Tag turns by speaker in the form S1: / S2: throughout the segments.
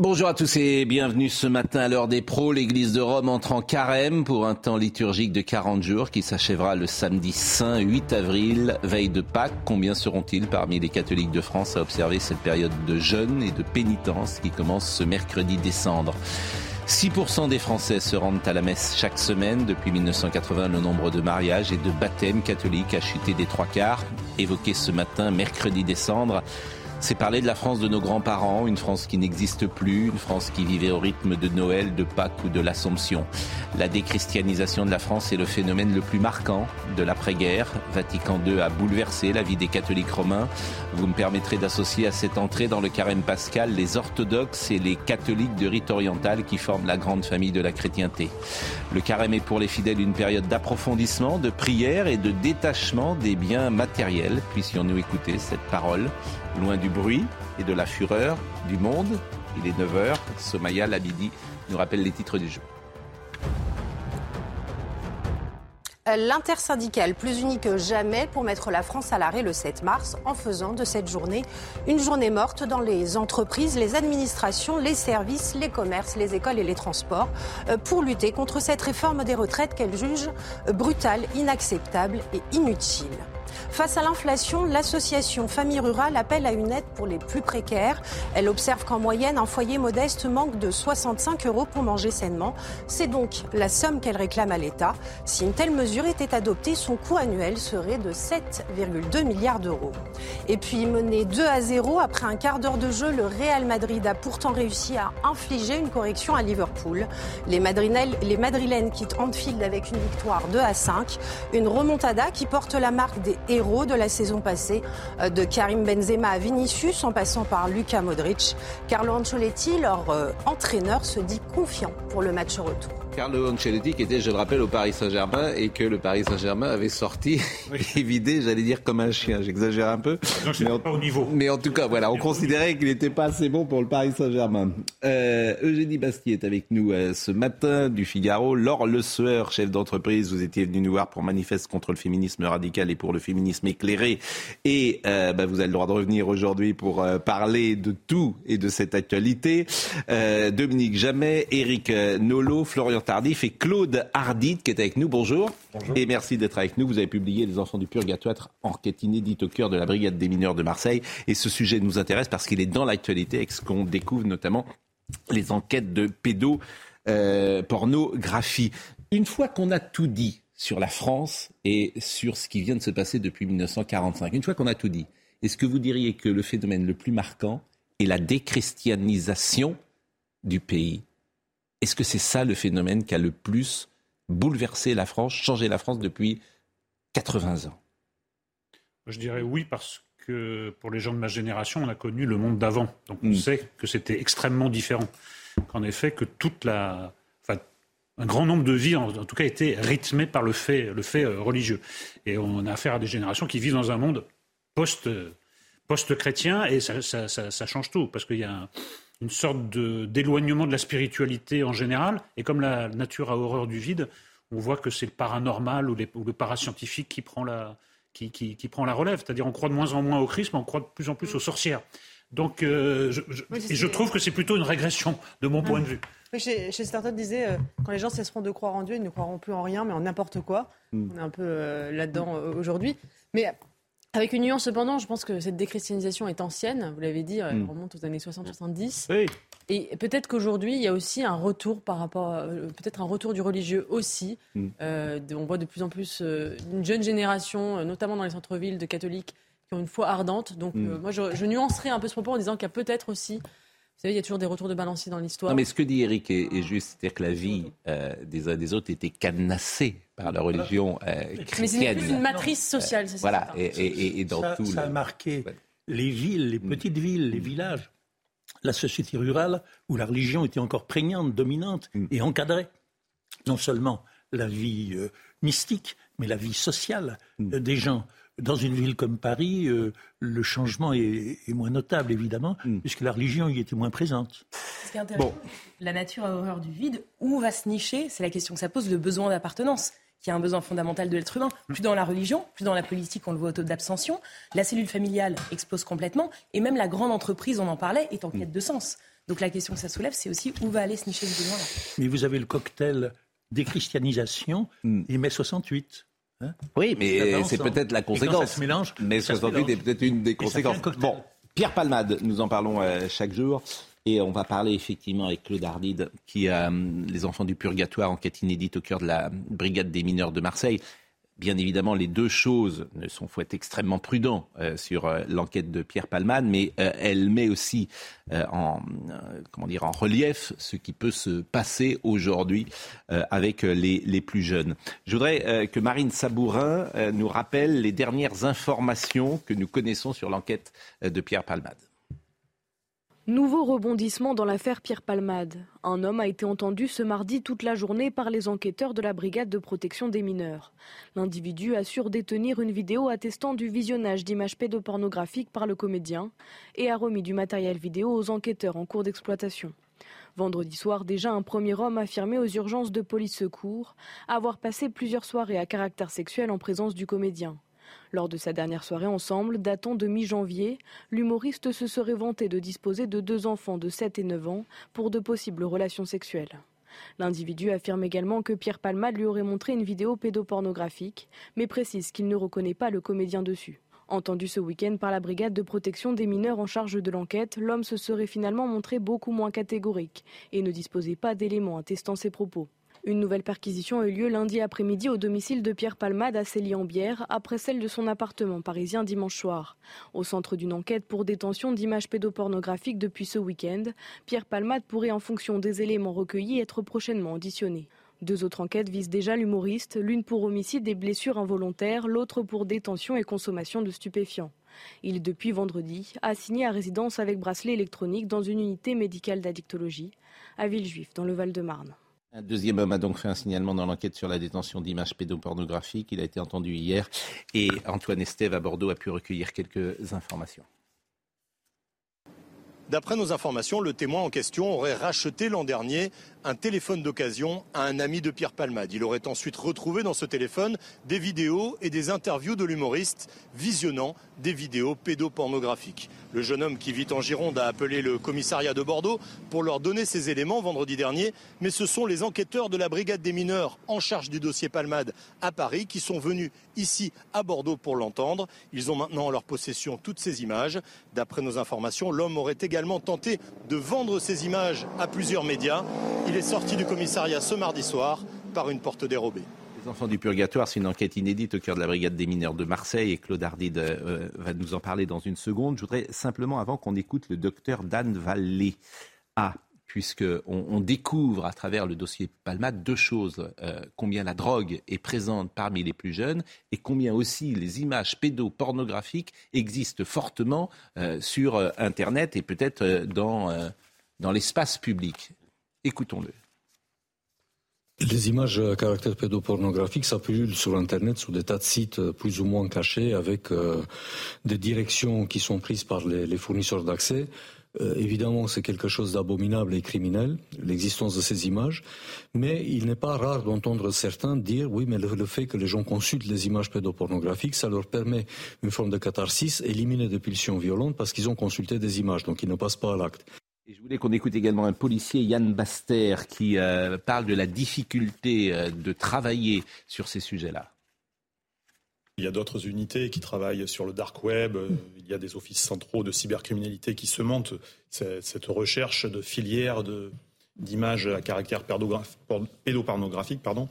S1: Bonjour à tous et bienvenue ce matin à l'heure des pros. L'église de Rome entre en carême pour un temps liturgique de 40 jours qui s'achèvera le samedi saint 8 avril, veille de Pâques. Combien seront-ils parmi les catholiques de France à observer cette période de jeûne et de pénitence qui commence ce mercredi décembre? 6% des Français se rendent à la messe chaque semaine. Depuis 1980, le nombre de mariages et de baptêmes catholiques a chuté des trois quarts. Évoqué ce matin, mercredi décembre, c'est parler de la France de nos grands-parents, une France qui n'existe plus, une France qui vivait au rythme de Noël, de Pâques ou de l'Assomption. La déchristianisation de la France est le phénomène le plus marquant de l'après-guerre. Vatican II a bouleversé la vie des catholiques romains. Vous me permettrez d'associer à cette entrée dans le carême pascal les orthodoxes et les catholiques de rite oriental qui forment la grande famille de la chrétienté. Le carême est pour les fidèles une période d'approfondissement, de prière et de détachement des biens matériels. Puissions-nous écouter cette parole? Loin du bruit et de la fureur du monde. Il est 9h. Somaya Labidi nous rappelle les titres du jeu.
S2: L'intersyndicale plus unie que jamais pour mettre la France à l'arrêt le 7 mars en faisant de cette journée une journée morte dans les entreprises, les administrations, les services, les commerces, les écoles et les transports euh, pour lutter contre cette réforme des retraites qu'elle juge brutale, inacceptable et inutile. Face à l'inflation, l'association Famille Rurale appelle à une aide pour les plus précaires. Elle observe qu'en moyenne, un foyer modeste manque de 65 euros pour manger sainement. C'est donc la somme qu'elle réclame à l'État. Si une telle mesure était adoptée, son coût annuel serait de 7,2 milliards d'euros. Et puis, mené 2 à 0 après un quart d'heure de jeu, le Real Madrid a pourtant réussi à infliger une correction à Liverpool. Les, les Madrilènes quittent Anfield avec une victoire 2 à 5. Une remontada qui porte la marque des héros de la saison passée, euh, de Karim Benzema à Vinicius en passant par Luka Modric. Carlo Ancelotti, leur euh, entraîneur, se dit confiant pour le match retour.
S1: Carlo Ancelotti qui était, je le rappelle, au Paris Saint-Germain et que le Paris Saint-Germain avait sorti et vidé, j'allais dire comme un chien, j'exagère un peu.
S3: mais, en, pas au niveau.
S1: mais en tout cas, voilà, on considérait qu'il n'était pas assez bon pour le Paris Saint-Germain. Euh, Eugénie Bastier est avec nous euh, ce matin du Figaro. Laure Le Sueur, chef d'entreprise, vous étiez venu nous voir pour manifeste contre le féminisme radical et pour le féminisme éclairé. Et euh, bah, vous avez le droit de revenir aujourd'hui pour parler de tout et de cette actualité. Dominique Jamais, Eric Nolo, Florian Tardif et Claude Hardit qui est avec nous. Bonjour.
S4: Bonjour.
S1: Et merci d'être avec nous. Vous avez publié Les Enfants du Purgatoire, enquête inédite au cœur de la Brigade des mineurs de Marseille. Et ce sujet nous intéresse parce qu'il est dans l'actualité avec ce qu'on découvre notamment les enquêtes de pédopornographie. Une fois qu'on a tout dit sur la France et sur ce qui vient de se passer depuis 1945, une fois qu'on a tout dit, est-ce que vous diriez que le phénomène le plus marquant est la déchristianisation du pays? Est-ce que c'est ça le phénomène qui a le plus bouleversé la France, changé la France depuis 80 ans?
S3: Je dirais oui parce que pour les gens de ma génération, on a connu le monde d'avant. Donc on mm. sait que c'était extrêmement différent. Qu'en effet, que toute la, enfin, un grand nombre de vies, en, tout cas, étaient rythmées par le fait, le fait euh, religieux. Et on a affaire à des générations qui vivent dans un monde post, post-chrétien et ça, ça, ça, ça, change tout parce qu'il y a un, une sorte d'éloignement de, la spiritualité en général. Et comme la nature a horreur du vide, on voit que c'est le paranormal ou, le parascientifique qui prend la, qui, qui, prend la relève. C'est-à-dire on croit de moins en moins au Christ, mais on croit de plus en plus aux sorcières. Donc euh, je, et je trouve que c'est plutôt une régression de mon point de vue.
S5: chez, chez certains disait, euh, quand les gens cesseront de croire en Dieu, ils ne croiront plus en rien, mais en n'importe quoi. Mm. On est un peu euh, là-dedans aujourd'hui. Mais avec une nuance cependant, je pense que cette déchristianisation est ancienne, vous l'avez dit, elle mm. remonte aux années 60-70.
S1: Oui.
S5: Et peut-être qu'aujourd'hui, il y a aussi un retour par rapport, euh, peut-être un retour du religieux aussi. Mm. Euh, on voit de plus en plus euh, une jeune génération, notamment dans les centres-villes, de catholiques qui ont une foi ardente. Donc mm. moi, je, je, nuancerai un peu ce propos en disant qu'il y a peut-être aussi vous savez, il y a toujours des retours de balancier dans l'histoire.
S1: Non, mais ce que dit Eric est, juste, c'est-à-dire que la vie des uns et des autres était cadenassée par la religion chrétienne.
S5: Mais c'est une matrice sociale, c'est
S1: voilà, ça. Et, et, et, dans
S4: ça,
S1: tout
S4: ça a marqué les villes, les mm. petites villes, les villages, la société rurale où la religion était encore prégnante, dominante mm. et encadrait non seulement la vie euh, mystique, mais la vie sociale mm. euh, des gens. Dans une ville comme Paris, euh, le changement est, moins notable, évidemment, puisque la religion y était moins présente.
S6: bon. la nature a horreur du vide. Où va se nicher C'est la question que ça pose, le besoin d'appartenance qui est un besoin fondamental de l'être humain, plus dans la religion, plus dans la politique, on le voit au taux d'abstention. La cellule familiale explose complètement, et même la grande entreprise, on en parlait, est en quête de sens. Donc la question que ça soulève, c'est aussi où va aller se nicher ce besoin-là.
S4: Mais vous avez le cocktail déchristianisation hmm. et mai 68.
S1: Hein oui, mais c'est peut-être la conséquence.
S4: ça se mélange,
S1: mai 68 est peut-être une des conséquences. Bon, Pierre Palmade, nous en parlons euh, chaque jour. Et on va parler effectivement avec Claude Ardide, qui a euh, les enfants du purgatoire, enquête inédite au cœur de la brigade des mineurs de Marseille. Bien évidemment, les deux choses ne sont, faut être extrêmement prudent euh, sur euh, l'enquête de Pierre Palman, mais elle met aussi en, comment dire, en relief ce qui peut se passer aujourd'hui avec les, les, plus jeunes. Je voudrais que Marine Sabourin nous rappelle les dernières informations que nous connaissons sur l'enquête de Pierre Palmade.
S7: Nouveau rebondissement dans l'affaire Pierre Palmade. Un homme a été entendu ce mardi toute la journée par les enquêteurs de la brigade de protection des mineurs. L'individu assure détenir une vidéo attestant du visionnage d'images pédopornographiques par le comédien et a remis du matériel vidéo aux enquêteurs en cours d'exploitation. Vendredi soir, déjà, un premier homme affirmait aux urgences de police secours avoir passé plusieurs soirées à caractère sexuel en présence du comédien. Lors de sa dernière soirée ensemble, datant de mi-janvier, l'humoriste se serait vanté de disposer de deux enfants de 7 et 9 ans pour de possibles relations sexuelles. L'individu affirme également que Pierre Palmade lui aurait montré une vidéo pédopornographique, mais précise qu'il ne reconnaît pas le comédien dessus. Entendu ce week-end par la brigade de protection des mineurs en charge de l'enquête, l'homme se serait finalement montré beaucoup moins catégorique et ne disposait pas d'éléments attestant ses propos. Une nouvelle perquisition a eu lieu lundi après-midi au domicile de Pierre Palmade à Célie-en-Bière, après celle de son appartement parisien dimanche soir. Au centre d'une enquête pour détention d'images pédopornographiques depuis ce week-end, Pierre Palmade pourrait, en fonction des éléments recueillis, être prochainement auditionné. Deux autres enquêtes visent déjà l'humoriste, l'une pour homicide et blessures involontaires, l'autre pour détention et consommation de stupéfiants. Il est depuis vendredi assigné à résidence avec bracelet électronique dans une unité médicale d'addictologie à Villejuif, dans le Val-de-Marne.
S1: Un deuxième homme a donc fait un signalement dans l'enquête sur la détention d'images pédopornographiques. Il a été entendu hier et Antoine Estève à Bordeaux a pu recueillir quelques informations.
S8: D'après nos informations, le témoin en question aurait racheté l'an dernier un téléphone d'occasion à un ami de Pierre Palmade. Il aurait ensuite retrouvé dans ce téléphone des vidéos et des interviews de l'humoriste visionnant des vidéos pédopornographiques. Le jeune homme qui vit en Gironde a appelé le commissariat de Bordeaux pour leur donner ces éléments vendredi dernier, mais ce sont les enquêteurs de la brigade des mineurs en charge du dossier Palmade à Paris qui sont venus ici à Bordeaux pour l'entendre. Ils ont maintenant en leur possession toutes ces images. D'après nos informations, l'homme aurait également tenté de vendre ces images à plusieurs médias. Est sorti du commissariat ce mardi soir par une porte dérobée.
S1: Les enfants du purgatoire, c'est une enquête inédite au cœur de la brigade des mineurs de Marseille et Claude Ardide euh, va nous en parler dans une seconde. Je voudrais simplement, avant qu'on écoute le docteur Dan Vallée, ah, puisqu'on on découvre à travers le dossier Palmade deux choses. Euh, combien la drogue est présente parmi les plus jeunes et combien aussi les images pédopornographiques existent fortement euh, sur Internet et peut-être dans l'espace public. Écoutons-le.
S9: Les images à caractère pédopornographique, ça sur Internet, sur des tas de sites plus ou moins cachés, avec euh, des directions qui sont prises par les, fournisseurs d'accès. Euh, évidemment, c'est quelque chose d'abominable et criminel, l'existence de ces images, mais il n'est pas rare d'entendre certains dire, oui, mais le, fait que les gens consultent les images pédopornographiques, ça leur permet une forme de catharsis, éliminer des pulsions violentes parce qu'ils ont consulté des images, donc ils ne passent pas à l'acte.
S1: Je voulais qu'on écoute également un policier, Yann Baster, qui euh, parle de la difficulté euh, de travailler sur ces sujets-là.
S10: Il y a d'autres unités qui travaillent sur le dark web. Euh, il y a des offices centraux de cybercriminalité qui se montent cette recherche de filières d'images à caractère pédopornographique. Pardon.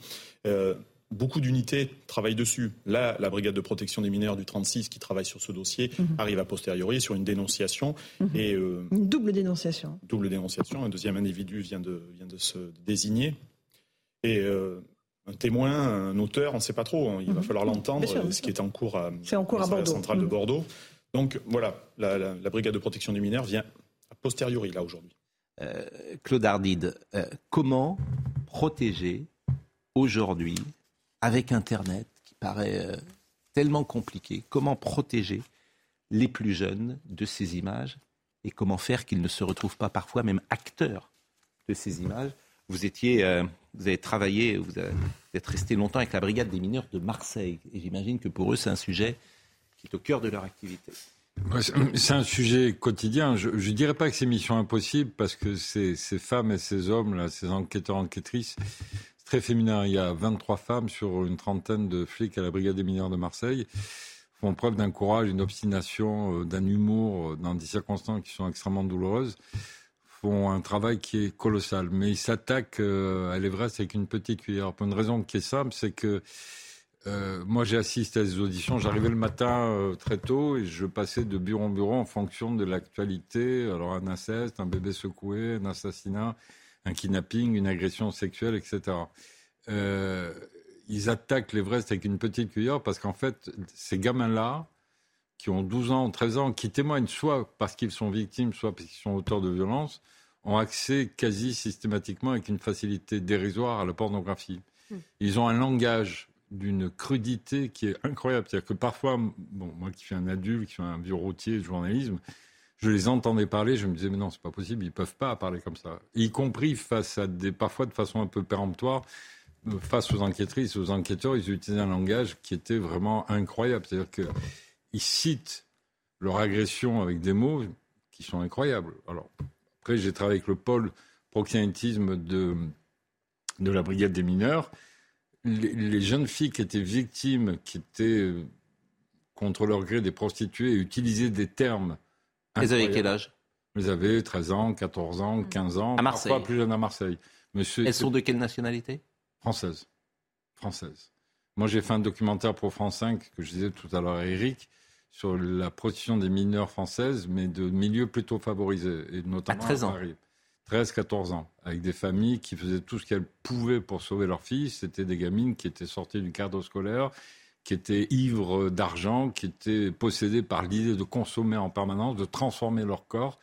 S10: Beaucoup d'unités travaillent dessus. Là, la brigade de protection des mineurs du 36 qui travaille sur ce dossier mhm. arrive a posteriori sur une dénonciation.
S11: Mhm. Et, euh, une double dénonciation.
S10: Double dénonciation. Un deuxième individu vient de, vient de se désigner. Et euh, un témoin, un auteur, on ne sait pas trop. Il va mhm. falloir l'entendre, ce qui est en cours à,
S11: en cours à
S10: Bordeaux. centrale de Bordeaux. Donc voilà, la, brigade de protection des mineurs vient a posteriori là aujourd'hui.
S1: Euh, Claude Ardide, euh, comment protéger aujourd'hui, avec Internet, qui paraît euh, tellement compliqué, comment protéger les plus jeunes de ces images et comment faire qu'ils ne se retrouvent pas parfois même acteurs de ces images Vous étiez, vous avez travaillé, vous êtes resté longtemps avec la brigade des mineurs de Marseille, et j'imagine que pour eux c'est un sujet qui est au cœur de leur activité.
S12: C'est un sujet quotidien. Je ne dirais pas que c'est mission impossible parce que ces, femmes et ces hommes, ces enquêteurs, enquêtrices, très féminin. Il y a 23 femmes sur une trentaine de flics à la brigade des mineurs de Marseille font preuve d'un courage, d'une obstination, euh, d'un humour euh, dans des circonstances qui sont extrêmement douloureuses, font un travail qui est colossal. Mais ils s'attaquent euh, à l'Everest avec une petite cuillère. Pour une raison qui est simple, c'est que moi, j'ai assisté à ces auditions. J'arrivais le matin très tôt et je passais de bureau en bureau en fonction de l'actualité. Alors, un inceste, un bébé secoué, un assassinat, un kidnapping, une agression sexuelle, etc. Euh, ils attaquent l'Everest avec une petite cuillère parce qu'en fait, ces gamins-là, qui ont 12 ans, 13 ans, qui témoignent soit parce qu'ils sont victimes, soit parce qu'ils sont auteurs de violences, ont accès quasi systématiquement avec une facilité dérisoire à la pornographie. Hmm. Ils ont un langage d'une crudité qui est incroyable. C'est-à-dire que parfois, bon, moi qui suis un adulte, qui suis un vieux routier de journalisme, je les entendais parler, je me disais, mais non, c'est pas possible, ils peuvent pas parler comme ça. Y compris face à des, parfois de façon un peu péremptoire, face aux enquêtrices, aux enquêteurs, ils utilisaient un langage qui était vraiment incroyable. C'est-à-dire qu'ils citent leur agression avec des mots qui sont incroyables. Alors, après, j'ai travaillé avec le pôle proxénétisme de, de la brigade des mineurs les, jeunes filles qui étaient victimes, qui étaient euh, contre leur gré des prostituées, utilisaient des termes.
S1: Elles avaient quel âge?
S12: Elles avaient 13 ans, 14 ans, 15 ans.
S1: À Marseille
S12: Parfois plus jeunes à Marseille.
S1: Monsieur, Elles sont de quelle nationalité?
S12: Françaises. Françaises. Moi, j'ai fait un documentaire pour France 5, que je disais tout à l'heure à Eric, sur la protection des mineurs françaises, mais de milieux plutôt favorisés. Et notamment
S1: à 13 ans.
S12: 13, 14 ans, avec des familles qui faisaient tout ce qu'elles pouvaient pour sauver leurs filles. C'était des gamines qui étaient sorties du cadre scolaire, qui étaient ivres d'argent, qui étaient possédées par l'idée de consommer en permanence, de transformer leur corps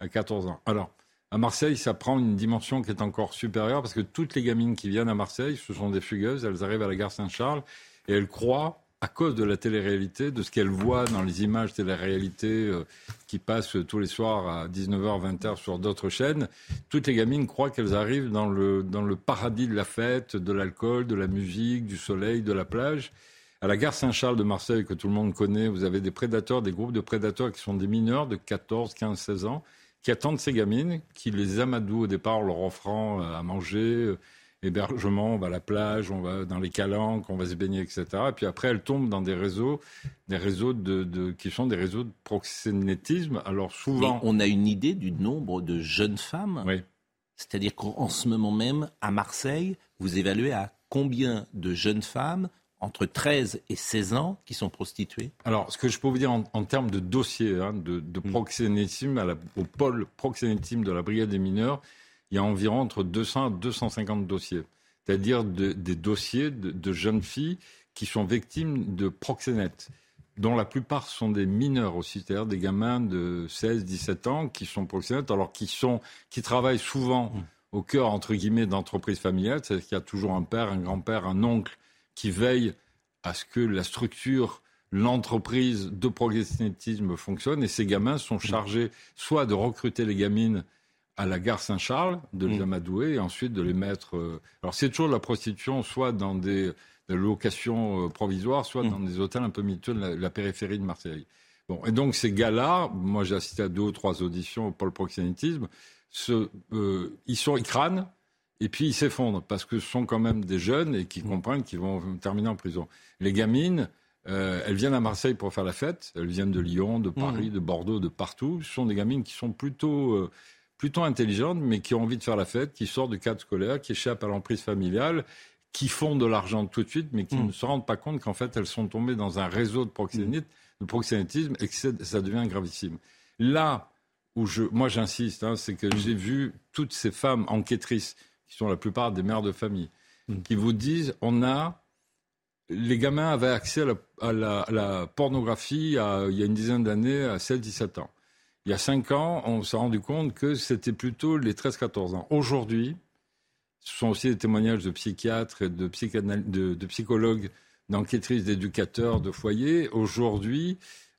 S12: à 14 ans. Alors, à Marseille, ça prend une dimension qui est encore supérieure parce que toutes les gamines qui viennent à Marseille, ce sont des fugueuses, elles arrivent à la gare Saint-Charles et elles croient à cause de la télé-réalité, de ce qu'elle voit dans les images télé-réalité euh, qui passent tous les soirs à 19h, 20h sur d'autres chaînes, toutes les gamines croient qu'elles arrivent dans le, dans le paradis de la fête, de l'alcool, de la musique, du soleil, de la plage. À la gare Saint-Charles de Marseille, que tout le monde connaît, vous avez des prédateurs, des groupes de prédateurs qui sont des mineurs de 14, 15, 16 ans, qui attendent ces gamines, qui les amadouent au départ, leur offrant euh, à manger, euh, hébergement, on va à la plage, on va dans les calanques, on va se baigner, etc. Et puis après, elles tombent dans des réseaux, des réseaux de, qui sont des réseaux de proxénétisme. Alors souvent,
S1: on a une idée du nombre de jeunes femmes.
S12: Oui.
S1: C'est-à-dire qu'en ce moment même, à Marseille, vous évaluez à combien de jeunes femmes entre 13 et 16 ans qui sont prostituées
S12: Alors, ce que je peux vous dire en, termes de dossiers hein, de, hmm. proxénétisme, au pôle proxénétisme de la brigade des mineurs, il y a environ entre 200 et 250 dossiers. C'est-à-dire des dossiers de, jeunes filles qui sont victimes de proxénètes, dont la plupart sont des mineurs aussi, c'est-à-dire des gamins de 16, 17 ans qui sont proxénètes, alors qui, sont, qui travaillent souvent mmh. au cœur, entre guillemets, d'entreprises familiales, c'est-à-dire qu'il y a toujours un père, un grand-père, un oncle qui veille à ce que la structure l'entreprise de proxénétisme fonctionne et ces gamins sont chargés soit de recruter les gamines à la gare Saint-Charles, de les mm. amadouer et ensuite de les mettre. Euh, alors c'est toujours la prostitution, soit dans des, locations euh, provisoires, soit mm. dans des hôtels un peu miteux de la, périphérie de Marseille. Bon, et donc ces gars-là, moi j'ai assisté à deux ou trois auditions pour le proxénétisme, euh, ils sont, ils crânent et puis ils s'effondrent parce que ce sont quand même des jeunes et qui mm. comprennent qu'ils vont terminer en prison. Les gamines, elles viennent à Marseille pour faire la fête. Elles viennent de Lyon, de Paris, de Bordeaux, de partout. Ce sont des gamines qui sont plutôt plutôt intelligentes, mais qui ont envie de faire la fête, qui sortent du cadre scolaire, qui échappent à l'emprise familiale, qui font de l'argent tout de suite, mais qui mm. ne se rendent pas compte qu'en fait, elles sont tombées dans un réseau de, de proxénétisme et que ça devient gravissime. Là où je, moi j'insiste, hein, c'est que j'ai vu toutes ces femmes enquêtrices, qui sont la plupart des mères de famille, mm. qui vous disent on a les gamins avaient accès à la, pornographie il y a une dizaine d'années, à 16-17 ans. Il y a 5 ans, on s'est rendu compte que c'était plutôt les 13-14 ans. Aujourd'hui, ce sont aussi des témoignages de psychiatres et de, de psychologues, d'enquêtrices, d'éducateurs, de foyers. Aujourd'hui,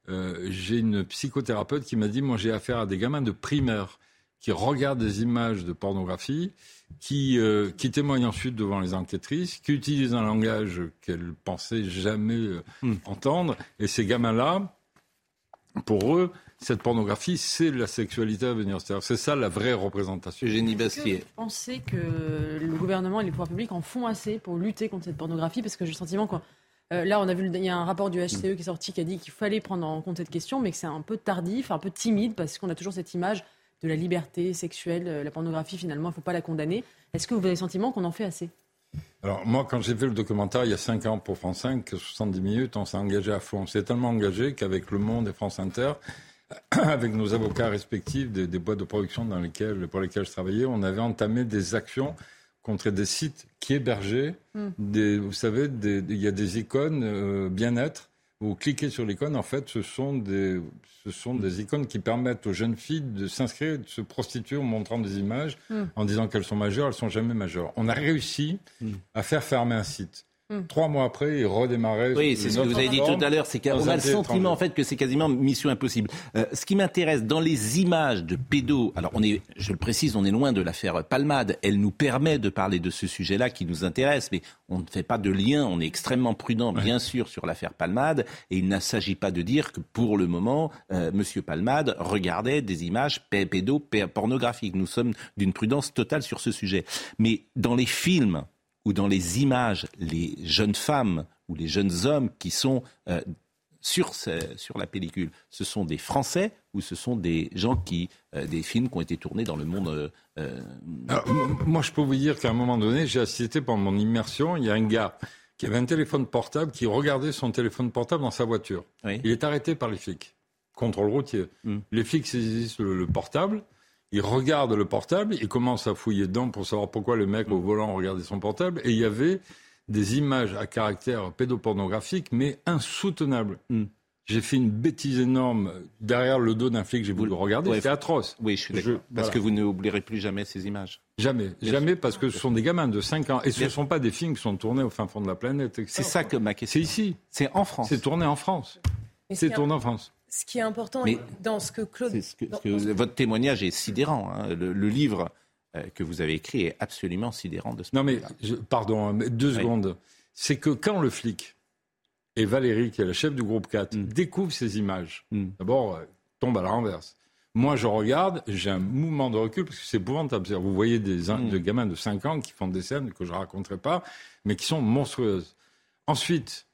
S12: euh, j'ai une psychothérapeute qui m'a dit, moi j'ai affaire à des gamins de primaire qui regardent des images de pornographie, qui, euh, qui témoignent ensuite devant les enquêtrices, qui utilisent un langage qu'elles pensaient jamais euh, hmm. entendre. Et ces gamins-là, pour eux, cette pornographie, c'est la sexualité à venir. C'est ça la vraie représentation.
S1: Eugénie Bastier.
S5: Vous pensez que le gouvernement et les pouvoirs publics en font assez pour lutter contre cette pornographie? Parce que j'ai le sentiment que euh, là, on a vu, il y a un rapport du HCE qui est sorti qui a dit qu'il fallait prendre en compte cette question, mais que c'est un peu tardif, un peu timide, parce qu'on a toujours cette image de la liberté sexuelle. Euh, la pornographie, finalement, il ne faut pas la condamner. Est-ce que vous avez le sentiment qu'on en fait assez?
S12: Alors moi, quand j'ai fait le documentaire il y a 5 ans pour France 5, 70 minutes, on s'est engagé à fond. On s'est tellement engagé qu'avec Le Monde et France Inter, avec nos avocats respectifs des, boîtes de production dans lesquelles, pour lesquelles je travaillais, on avait entamé des actions contre des sites qui hébergeaient, hmm. des, vous savez, il y a des icônes euh, bien-être. Vous cliquez sur l'icône, en fait, ce sont, des, ce sont des icônes qui permettent aux jeunes filles de s'inscrire, de se prostituer en montrant des images, hmm. en disant qu'elles sont majeures, elles sont jamais majeures. On a réussi hmm. à faire fermer un site. Hmm. Trois mois après, il redémarrait.
S1: Oui, c'est ce que vous avez dit tout à l'heure. C'est qu'on a le sentiment en fait que c'est quasiment mission impossible. Euh, ce qui m'intéresse dans les images de pédos, alors on est, je le précise, on est loin de l'affaire Palmade. Elle nous permet de parler de ce sujet-là qui nous intéresse, mais on ne fait pas de lien. On est extrêmement prudent, bien sûr, sur l'affaire Palmade, et il ne s'agit pas de dire que pour le moment, euh, Monsieur Palmade regardait des images pédos pornographiques. Nous sommes d'une prudence totale sur ce sujet. Mais dans les films ou dans les images, les jeunes femmes ou les jeunes hommes qui sont euh, sur, sur la pellicule, ce sont des Français ou ce sont des gens qui, euh, des films qui ont été tournés dans le monde
S12: euh, Moi, je peux vous dire qu'à un moment donné, j'ai assisté pendant mon immersion, il y a un gars qui avait un téléphone portable, qui regardait son téléphone portable dans sa voiture. Il est arrêté par les flics, contrôle routier. Hmm. Les flics saisissent le portable, il regarde le portable, il commence à fouiller dedans pour savoir pourquoi le mec au volant regardait son portable, et il y avait des images à caractère pédopornographique, mais insoutenables. Hmm. J'ai fait une bêtise énorme derrière le dos d'un flic, j'ai voulu le regarder, c'était atroce.
S1: Oui, je suis d'accord. Parce que vous n'oublierez plus jamais ces images.
S12: Jamais, jamais, parce que ce sont des gamins de 5 ans. Et ce ne sont pas des films qui sont tournés au fin fond de la planète.
S1: C'est ça que ma question.
S12: C'est ici.
S1: C'est en France.
S12: C'est tourné en France. C'est tourné en France.
S6: Ce qui est important dans ce que Claude.
S1: votre témoignage est sidérant. Hein. Le, livre euh, que vous avez écrit est absolument sidérant de ce
S12: Non, mais pardon, deux secondes. C'est que quand le flic et Valérie, qui est la chef du groupe 4, mm. découvrent ces images, mm. d'abord, euh, tombe à la renverse. Moi, je regarde, j'ai un mouvement de recul parce que c'est épouvantable. Vous voyez des, mm. gamins de 5 ans qui font des scènes que je ne raconterai pas, mais qui sont monstrueuses. Ensuite,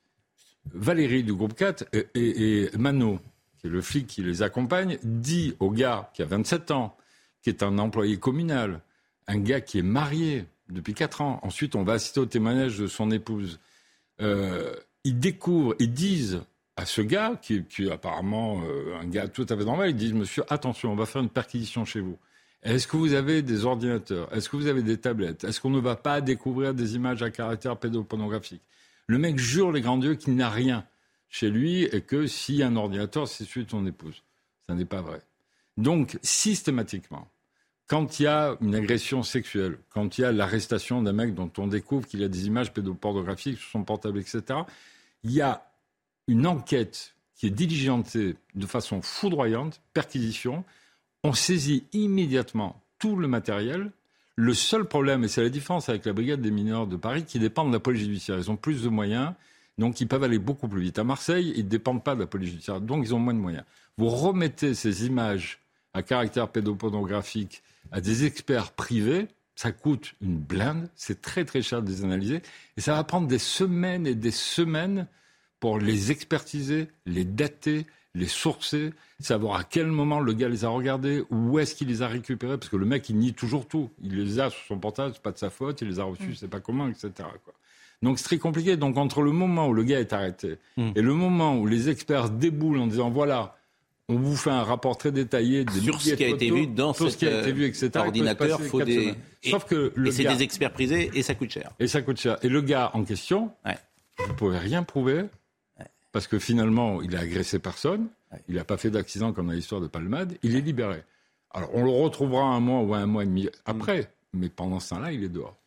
S12: Valérie du groupe 4 et, et, et Mano, le flic qui les accompagne, dit au gars qui a 27 ans, qui est un employé communal, un gars qui est marié depuis 4 ans, ensuite on va assister au témoignage de son épouse, euh, ils découvrent, ils disent à ce gars, qui, est apparemment euh, un gars tout à fait normal, ils disent, monsieur, attention, on va faire une perquisition chez vous. Est-ce que vous avez des ordinateurs? Est-ce que vous avez des tablettes? Est-ce qu'on ne va pas découvrir des images à caractère pédopornographique Le mec jure les grands dieux qu'il n'a rien chez lui et que s'il y a un ordinateur, c'est celui de son épouse. Ça n'est pas vrai. Donc, systématiquement, quand il y a une agression sexuelle, quand il y a l'arrestation d'un mec dont on découvre qu'il a des images pédopornographiques sur son portable, etc., il y a une enquête qui est diligentée de façon foudroyante, perquisition. On saisit immédiatement tout le matériel. Le seul problème, et c'est la différence avec la brigade des mineurs de Paris, qui dépend de la police judiciaire. Ils ont plus de moyens donc ils peuvent aller beaucoup plus vite. À Marseille, ils ne dépendent pas de la police judiciaire, donc ils ont moins de moyens. Vous remettez ces images à caractère pédopornographique à des experts privés, ça coûte une blinde, c'est très très cher de les analyser, et ça va prendre des semaines et des semaines pour les expertiser, les dater, les sourcer, savoir à quel moment le gars les a regardés, où est-ce qu'il les a récupérés, parce que le mec il nie toujours tout, il les a sur son portable, c'est pas de sa faute, il les a reçus, c'est pas comment, etc. Quoi. Donc c'est très compliqué. Donc entre le moment où le gars est arrêté hmm. et le moment où les experts déboulent en disant voilà, on vous fait un rapport très détaillé
S1: sur ce qui a été vu dans ce qui a été vu, etc. Ordinateur, faut des.
S12: Sauf que le
S1: et c'est des experts prisés et ça coûte cher.
S12: Et ça coûte cher. Et le gars en question, vous ne pouvez rien prouver, parce que finalement, il a agressé personne, il n'a pas fait d'accident comme dans l'histoire de Palmade, il est libéré. Alors, on le retrouvera un mois ou un mois et demi après, mais pendant ce temps-là, il est dehors.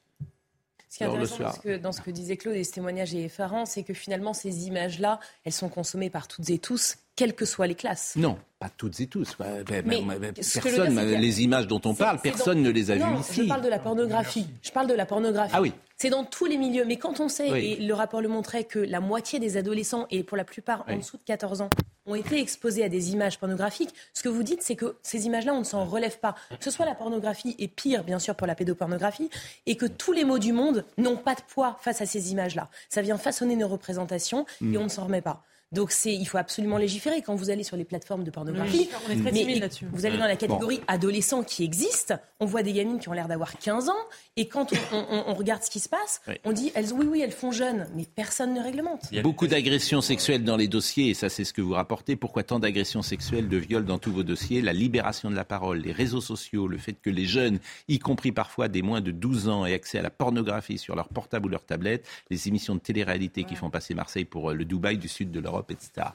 S6: Ce qui est intéressant
S1: soir.
S6: dans ce, que, dans ce que disait Claude et ce témoignage est effarant, c'est que finalement, ces images-là, elles sont consommées par toutes et tous, quelles que soient les classes.
S1: Non, pas toutes et tous. Ouais, mais-
S6: Mais
S1: mais- mais
S6: ce que je veux
S1: personne,
S6: dire,
S1: les images dont on parle, personne
S6: dans-
S1: ne les a
S6: non,
S1: vues ici.
S6: Je parle de la pornographie. Je parle de la pornographie.
S1: Ah oui.
S6: C'est dans tous les milieux. Mais quand on sait,
S1: Oui.
S6: et le rapport le montrait, que la moitié des adolescents, et pour la plupart en dessous de 14 ans, ont été exposés à des images pornographiques, ce que vous dites, c'est que ces images-là, on ne s'en relève pas. Que ce soit la pornographie, et pire, bien sûr, pour la pédopornographie, et que tous les mots du monde n'ont pas de poids face à ces images-là. Ça vient façonner nos représentations,
S1: Mm.
S6: et on ne s'en remet pas. Donc c'est, il faut absolument légiférer quand vous allez sur les plateformes de pornographie.
S5: On est très
S6: Mais
S5: timide là-dessus.
S6: Vous allez dans la catégorie adolescents qui existe. On voit des gamines qui ont l'air d'avoir 15 ans. Et quand on, on- on regarde ce qui se passe,
S1: Oui.
S6: on dit elles, oui, oui, elles font jeunes. Mais personne ne réglemente.
S1: Beaucoup d'agressions sexuelles dans les dossiers, et ça c'est ce que vous rapportez. Pourquoi tant d'agressions sexuelles, de viols dans tous vos dossiers? La libération de la parole, les réseaux sociaux, le fait que les jeunes, y compris parfois des moins de 12 ans, aient accès à la pornographie sur leur portable ou leur tablette, les émissions de télé-réalité qui font passer Marseille pour euh, le Dubaï du sud de l'Europe, etc.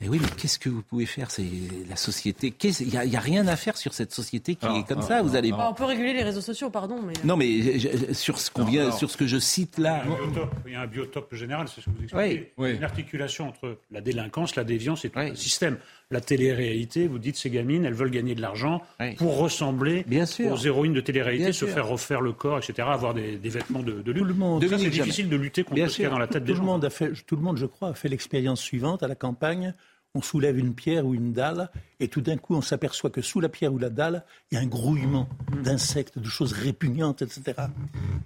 S1: Mais oui, mais qu'est-ce que vous pouvez faire? C'est la société. Il n'y a, il y a rien à faire sur cette société qui est comme ça. Vous allez.
S5: Bah, on peut réguler les réseaux sociaux, pardon, mais.
S1: Non, mais je- je- sur ce qu'on vient, sur ce que je cite là.
S3: Il y a un biotope, il y a un biotope général, c'est ce que vous expliquez.
S12: Oui. Oui.
S3: Une articulation entre la délinquance, la déviance et tout
S1: Oui.
S3: le système. La télé-réalité, vous dites ces gamines, elles veulent gagner de l'argent
S1: Oui.
S3: pour ressembler
S1: Bien sûr.
S3: aux héroïnes de télé-réalité,
S1: Bien
S3: se
S1: sûr.
S3: faire refaire le corps, etc., avoir des, des vêtements de, de lutte.
S4: Tout le monde,
S3: Ça, c'est difficile de lutter contre
S1: Bien
S3: ce qu'il y a dans la tête des
S4: tout le
S3: gens.
S4: monde a fait, tout le monde, je crois, a fait l'expérience suivante à la campagne. On soulève une pierre ou une dalle, et tout d'un coup, on s'aperçoit que sous la pierre ou la dalle, il y a un grouillement d'insectes, de choses répugnantes, etc.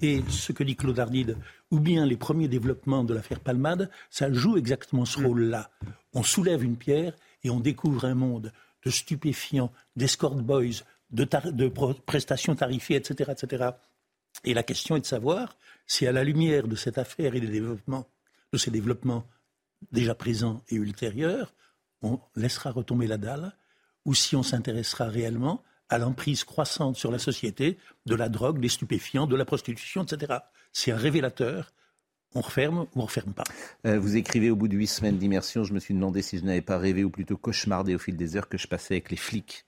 S4: Et ce que dit Claude Ardide, ou bien les premiers développements de l'affaire Palmade, ça joue exactement ce rôle-là. On soulève une pierre et on découvre un monde de stupéfiants, d'escort boys, de, prestations tarifées, etc., etc. Et la question est de savoir si, à la lumière de cette affaire et des développements, de ces développements déjà présents et ultérieurs, on laissera retomber la dalle, ou si on s'intéressera réellement à l'emprise croissante sur la société de la drogue, des stupéfiants, de la prostitution, etc. C'est un révélateur. On referme ou on referme pas.
S1: Euh, vous écrivez au bout de huit semaines d'immersion, je me suis demandé si je n'avais pas rêvé ou plutôt cauchemardé au fil des heures que je passais avec les flics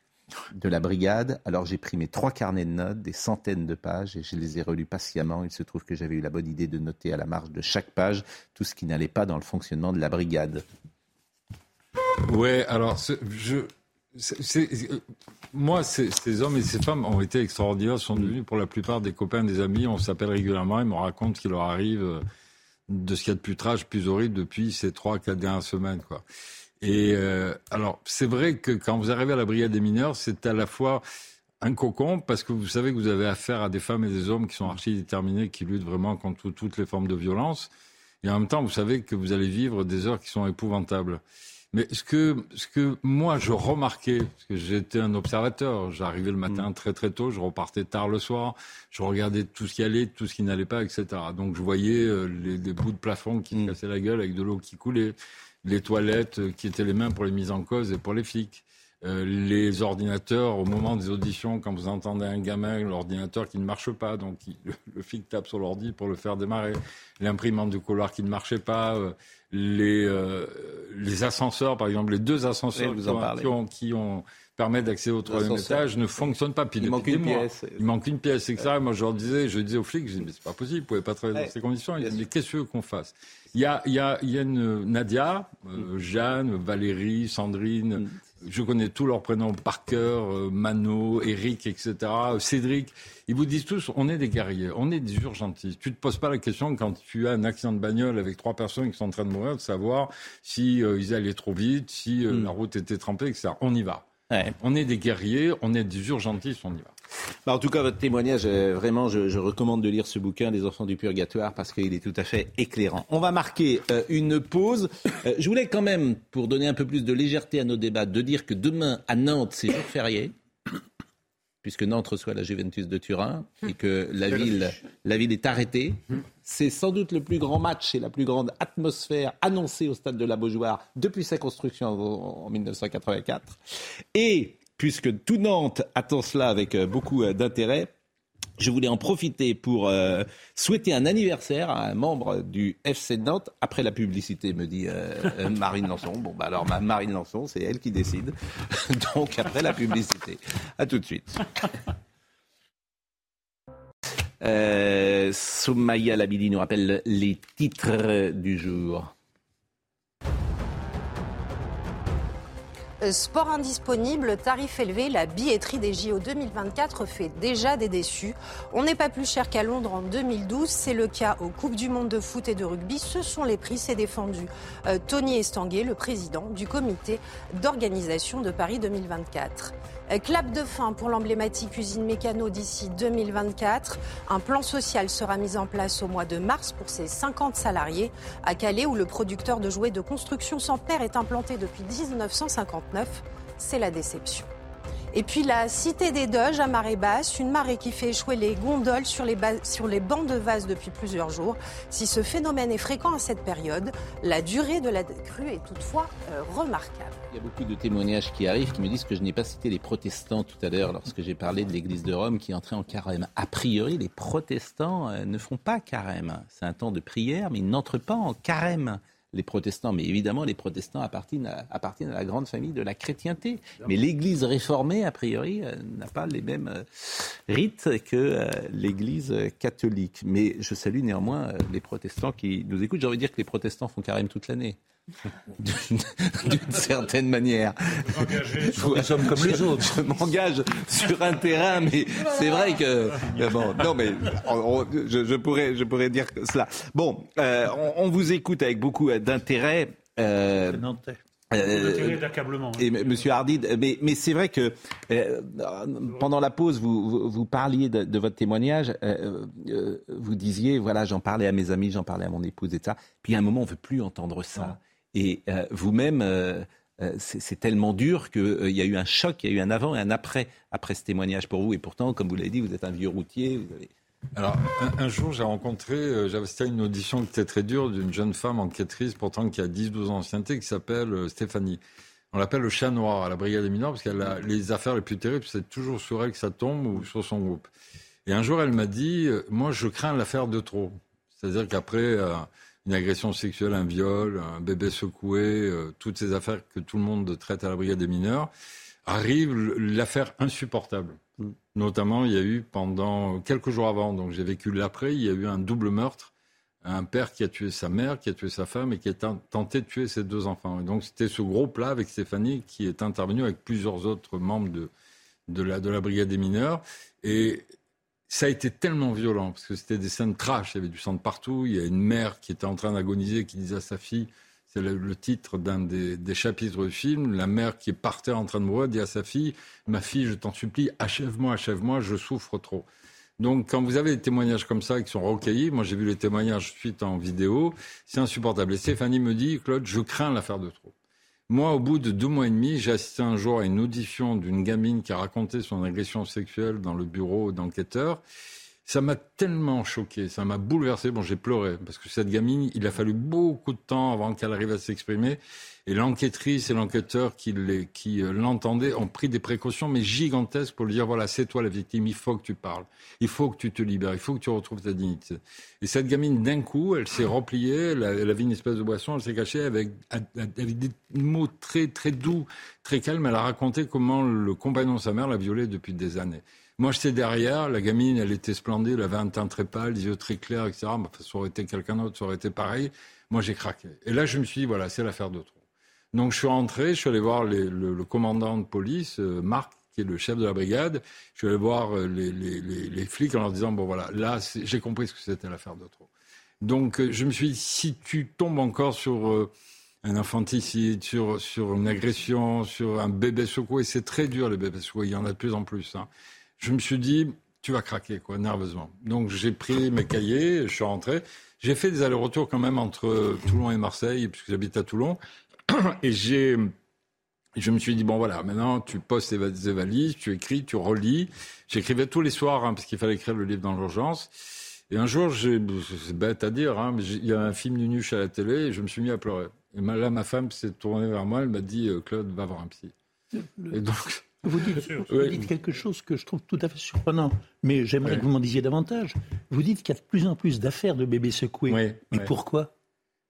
S1: de la brigade. Alors j'ai pris mes trois carnets de notes, des centaines de pages, et je les ai relus patiemment. Il se trouve que j'avais eu la bonne idée de noter à la marge de chaque page tout ce qui n'allait pas dans le fonctionnement de la brigade.
S12: Ouais, alors ce- je, c'est- c'est- euh, moi, ces, ces hommes et ces femmes ont été extraordinaires, sont devenus pour la plupart des copains, des amis. On s'appelle régulièrement, ils me racontent ce qui leur arrive euh, de ce qu'il y a de plus trash, plus horrible depuis ces trois, quatre dernières semaines, quoi. Et euh, alors, c'est vrai que quand vous arrivez à la brigade des mineurs, c'est à la fois un cocon parce que vous savez que vous avez affaire à des femmes et des hommes qui sont archi déterminés, qui luttent vraiment contre toutes les formes de violence. Et en même temps, vous savez que vous allez vivre des heures qui sont épouvantables. Mais ce que, ce que moi je remarquais, parce que j'étais un observateur, j'arrivais le matin très très tôt, je repartais tard le soir, je regardais tout ce qui allait, tout ce qui n'allait pas, etc. Donc je voyais euh, les, des bouts de plafond qui se cassaient la gueule avec de l'eau qui coulait, les toilettes euh, qui étaient les mains pour les mises en cause et pour les flics. Euh, les ordinateurs, au moment des auditions, quand vous entendez un gamin, l'ordinateur qui ne marche pas, donc il- le, le flic tape sur l'ordi pour le faire démarrer, l'imprimante du couloir qui ne marchait pas, euh, les, euh, les ascenseurs, par exemple, les deux ascenseurs
S1: Oui,
S12: qui, ont, qui, ont, qui ont- permettent d'accéder au troisième étage ne fonctionnent pas. Puis
S1: Il manque une
S12: mois.
S1: pièce.
S12: Il manque une pièce, etc. Et moi, je leur disais, je disais aux flics, je disais, mais c'est pas possible, vous pouvez pas travailler
S1: Ouais.
S12: dans ces conditions. Ils disaient, mais qu'est-ce qu'on fasse? Il y a, il y, a, il y a une Nadia, euh, Jeanne, Valérie, Sandrine.
S1: Mm.
S12: Je connais tous leurs prénoms par cœur, euh, Mano, Eric, etc., Cédric. Ils vous disent tous, on est des guerriers, on est des urgentistes. Tu te poses pas la question quand tu as un accident de bagnole avec trois personnes qui sont en train de mourir, de savoir si euh, ils allaient trop vite, si euh,
S1: Mm.
S12: la route était trempée, etc. On y va.
S1: Ouais.
S12: On est des guerriers, on est des urgentistes, on y va.
S1: Bah, en tout cas, votre témoignage, euh, vraiment, je, je recommande de lire ce bouquin, Les enfants du purgatoire, parce qu'il est tout à fait éclairant. On va marquer euh, une pause. Euh, je voulais quand même, pour donner un peu plus de légèreté à nos débats, de dire que demain, à Nantes, c'est jour férié, puisque Nantes reçoit la Juventus de Turin, et que la ville, la ville est arrêtée. C'est sans doute le plus grand match et la plus grande atmosphère annoncée au stade de la Beaujoire depuis sa construction en, en 1984. Et puisque tout Nantes attend cela avec euh, beaucoup euh, d'intérêt, Je voulais en profiter pour euh, souhaiter un anniversaire à un membre du FC Nantes après la publicité, me dit euh, euh, Marine Lançon. Bon, bah alors Marine Lançon, c'est elle qui décide. Donc après la publicité. À tout de suite. Soumaya Labidi nous rappelle les titres du jour.
S2: Sport indisponible, tarif élevé, la billetterie des JO 2024 fait déjà des déçus. On n'est pas plus cher qu'à Londres en 2012, c'est le cas aux Coupes du Monde de foot et de rugby. Ce sont les prix, c'est défendu euh, Tony Estanguet, le président du comité d'organisation de Paris 2024. Euh, clap de fin pour l'emblématique usine mécano d'ici 2024. Un plan social sera mis en place au mois de mars pour ses 50 salariés à Calais où le producteur de jouets de construction Centenaire est implanté depuis 1959. C'est la déception. Et puis la cité des Doges à marée basse, une marée qui fait échouer les gondoles sur les, sur les bancs de vase depuis plusieurs jours. Si ce phénomène est fréquent à cette période, la durée de la crue est toutefois euh, remarquable.
S1: Il y a beaucoup de témoignages qui arrivent qui me disent que je n'ai pas cité les protestants tout à l'heure lorsque j'ai parlé de l'église de Rome qui entrait en carême. A priori, les protestants euh, ne font pas carême. C'est un temps de prière, mais ils n'entrent pas en carême les protestants. Mais évidemment, les protestants appartiennent à, appartiennent à la grande famille de la chrétienté. Mais l'Église réformée, a priori, euh, n'a pas les mêmes euh, rites que euh, l'Église catholique. Mais je salue néanmoins les protestants qui nous écoutent. J'ai envie de dire que les protestants font carême toute l'année. D'une certaine manière.
S4: Nous sommes comme les autres.
S1: Je m'engage sur un terrain, mais c'est vrai que bon, non, mais je, pourrais, je pourrais dire cela. Bon, euh, on, vous écoute avec beaucoup d'intérêt.
S3: Euh, euh d'accablement.
S1: Et Monsieur Hardy, mais, mais c'est vrai que euh, pendant la pause, vous, vous, parliez de, votre témoignage, vous disiez, voilà, j'en parlais à mes amis, j'en parlais à mon épouse, et ça. Puis à un moment, on veut plus entendre ça. Et euh, vous-même, euh, euh, c'est tellement dur qu'il y a eu un choc, il y a eu un avant et un après, après ce témoignage pour vous. Et pourtant, comme vous l'avez dit, vous êtes un vieux routier.
S12: Alors, un, jour, j'ai rencontré, j'avais à une audition qui était très dure d'une jeune femme enquêtrice, pourtant qui a 10-12 ans d'ancienneté, qui s'appelle Stéphanie. On l'appelle le chat noir à la brigade des mineurs parce qu'elle a les affaires les plus terribles, c'est toujours sur elle que ça tombe ou sur son groupe. Et un jour, elle m'a dit Moi, je crains l'affaire de trop. C'est-à-dire qu'après une agression sexuelle, un viol, un bébé secoué, euh, toutes ces affaires que tout le monde traite à la brigade des mineurs, arrive l'affaire insupportable. Mm. Notamment, il y a eu pendant quelques jours avant, donc j'ai vécu l'après, il y a eu un double meurtre. Un père qui a tué sa mère, qui a tué sa femme et qui a tenté de tuer ses deux enfants. Et donc c'était ce gros plat avec Stéphanie qui est intervenu avec plusieurs autres membres de, de, la, de la brigade des mineurs. Et ça a été tellement violent, parce que c'était des scènes trash, il y avait du sang de partout, il y a une mère qui était en train d'agoniser, qui disait à sa fille, c'est le, titre d'un des, chapitres du film, la mère qui est par terre en train de mourir dit à sa fille, ma fille, je t'en supplie, achève-moi, achève-moi, je souffre trop. Donc, quand vous avez des témoignages comme ça qui sont recueillis, moi j'ai vu les témoignages suite en vidéo, c'est insupportable. Et Stéphanie me dit, Claude, je crains l'affaire de trop. Moi, au bout de deux mois et demi, j'ai assisté un jour à une audition d'une gamine qui a raconté son agression sexuelle dans le bureau d'enquêteur. Ça m'a tellement choqué, ça m'a bouleversé. Bon, j'ai pleuré parce que cette gamine, il a fallu beaucoup de temps avant qu'elle arrive à s'exprimer. Et l'enquêtrice et l'enquêteur qui, euh, l'entendaient ont pris des précautions, mais gigantesques, pour lui dire voilà, c'est toi la victime, il faut que tu parles, il faut que tu te libères, il faut que tu retrouves ta dignité. Et cette gamine, d'un coup, elle s'est repliée, elle a, elle a, vu une espèce de boisson, elle s'est cachée avec, avec des mots très, très doux, très calmes. Elle a raconté comment le compagnon de sa mère l'a violée depuis des années. Moi, j'étais derrière, la gamine, elle était splendide, elle avait un teint très pâle, les yeux très clairs, etc. ça aurait été quelqu'un d'autre, ça aurait été pareil. Moi, j'ai craqué. Et là, je me suis dit, voilà, c'est l'affaire de trop. Donc je suis rentré, je suis allé voir le, commandant de police, euh, Marc, qui est le chef de la brigade. Je suis allé voir euh, les, flics en leur disant, bon voilà, là, j'ai compris ce que c'était l'affaire de trop. Donc euh, je me suis dit, si tu tombes encore sur un infanticide, sur, sur une agression, sur un bébé secoué, c'est très dur les bébés secoués, il y en a de plus en plus. Hein. Je me suis dit, tu vas craquer, quoi, nerveusement. Donc j'ai pris mes cahiers, je suis rentré. J'ai fait des allers-retours quand même entre Toulon et Marseille, puisque j'habite à Toulon. Et j'ai, je me suis dit, bon voilà, maintenant tu postes tes valises, tu écris, tu relis. J'écrivais tous les soirs, hein, parce qu'il fallait écrire le livre dans l'urgence. Et un jour, c'est bête à dire, hein, mais il y a un film Nunuche à la télé et je me suis mis à pleurer. Et là, ma femme s'est tournée vers moi, elle m'a dit, euh, Claude, va voir un psy. Et donc,
S4: Vous dites, vous dites, quelque chose que je trouve tout à fait surprenant, mais j'aimerais que vous m'en disiez davantage. Vous dites qu'il y a de plus en plus d'affaires de bébés secoués. mais pourquoi?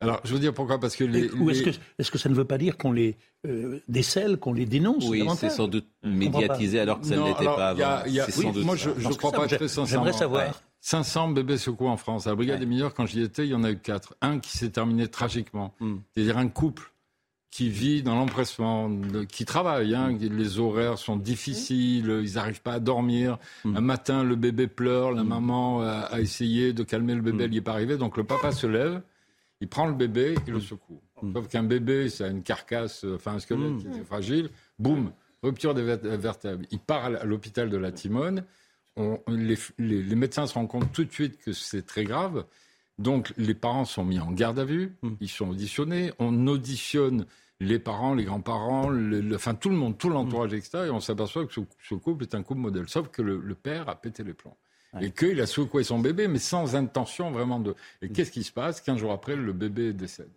S12: Alors, je veux dire pourquoi? Parce que les.
S4: Ou est-ce que, est que, ça ne veut pas dire qu'on les euh, décèle, qu'on les dénonce
S1: Oui, c'est sans doute médiatisé alors que ça ne l'était pas avant.
S12: Y a, oui, moi, je ne crois pas très sincèrement.
S4: J'aimerais savoir.
S12: 500 bébés secoués en France. À la Brigade des mineurs, quand j'y étais, il y en a eu quatre. Un qui s'est terminé tragiquement. Hmm. C'est-à-dire un couple qui vit dans l'empressement, qui travaille. Hein, les horaires sont difficiles, ils n'arrivent pas à dormir. Mm. Un matin, le bébé pleure, la mm. maman a, essayé de calmer le bébé, elle n'y est pas arrivée. Donc le papa se lève, il prend le bébé et le secoue. Mm. Sauf qu'un bébé, ça a une carcasse, enfin un squelette qui est fragile. Boum, rupture des vertèbres. Il part à l'hôpital de la Timone. les, les médecins se rendent compte tout de suite que c'est très grave. Donc les parents sont mis en garde à vue, hmm. ils sont auditionnés, on auditionne les parents, les grands-parents, enfin tout le monde, tout l'entourage, etc. Et on s'aperçoit que ce, couple est un couple modèle, sauf que le, père a pété les plombs. Et qu'il a secoué son bébé, mais sans intention vraiment de... Et qu'est-ce qui se passe? Quinze jours après, le bébé décède.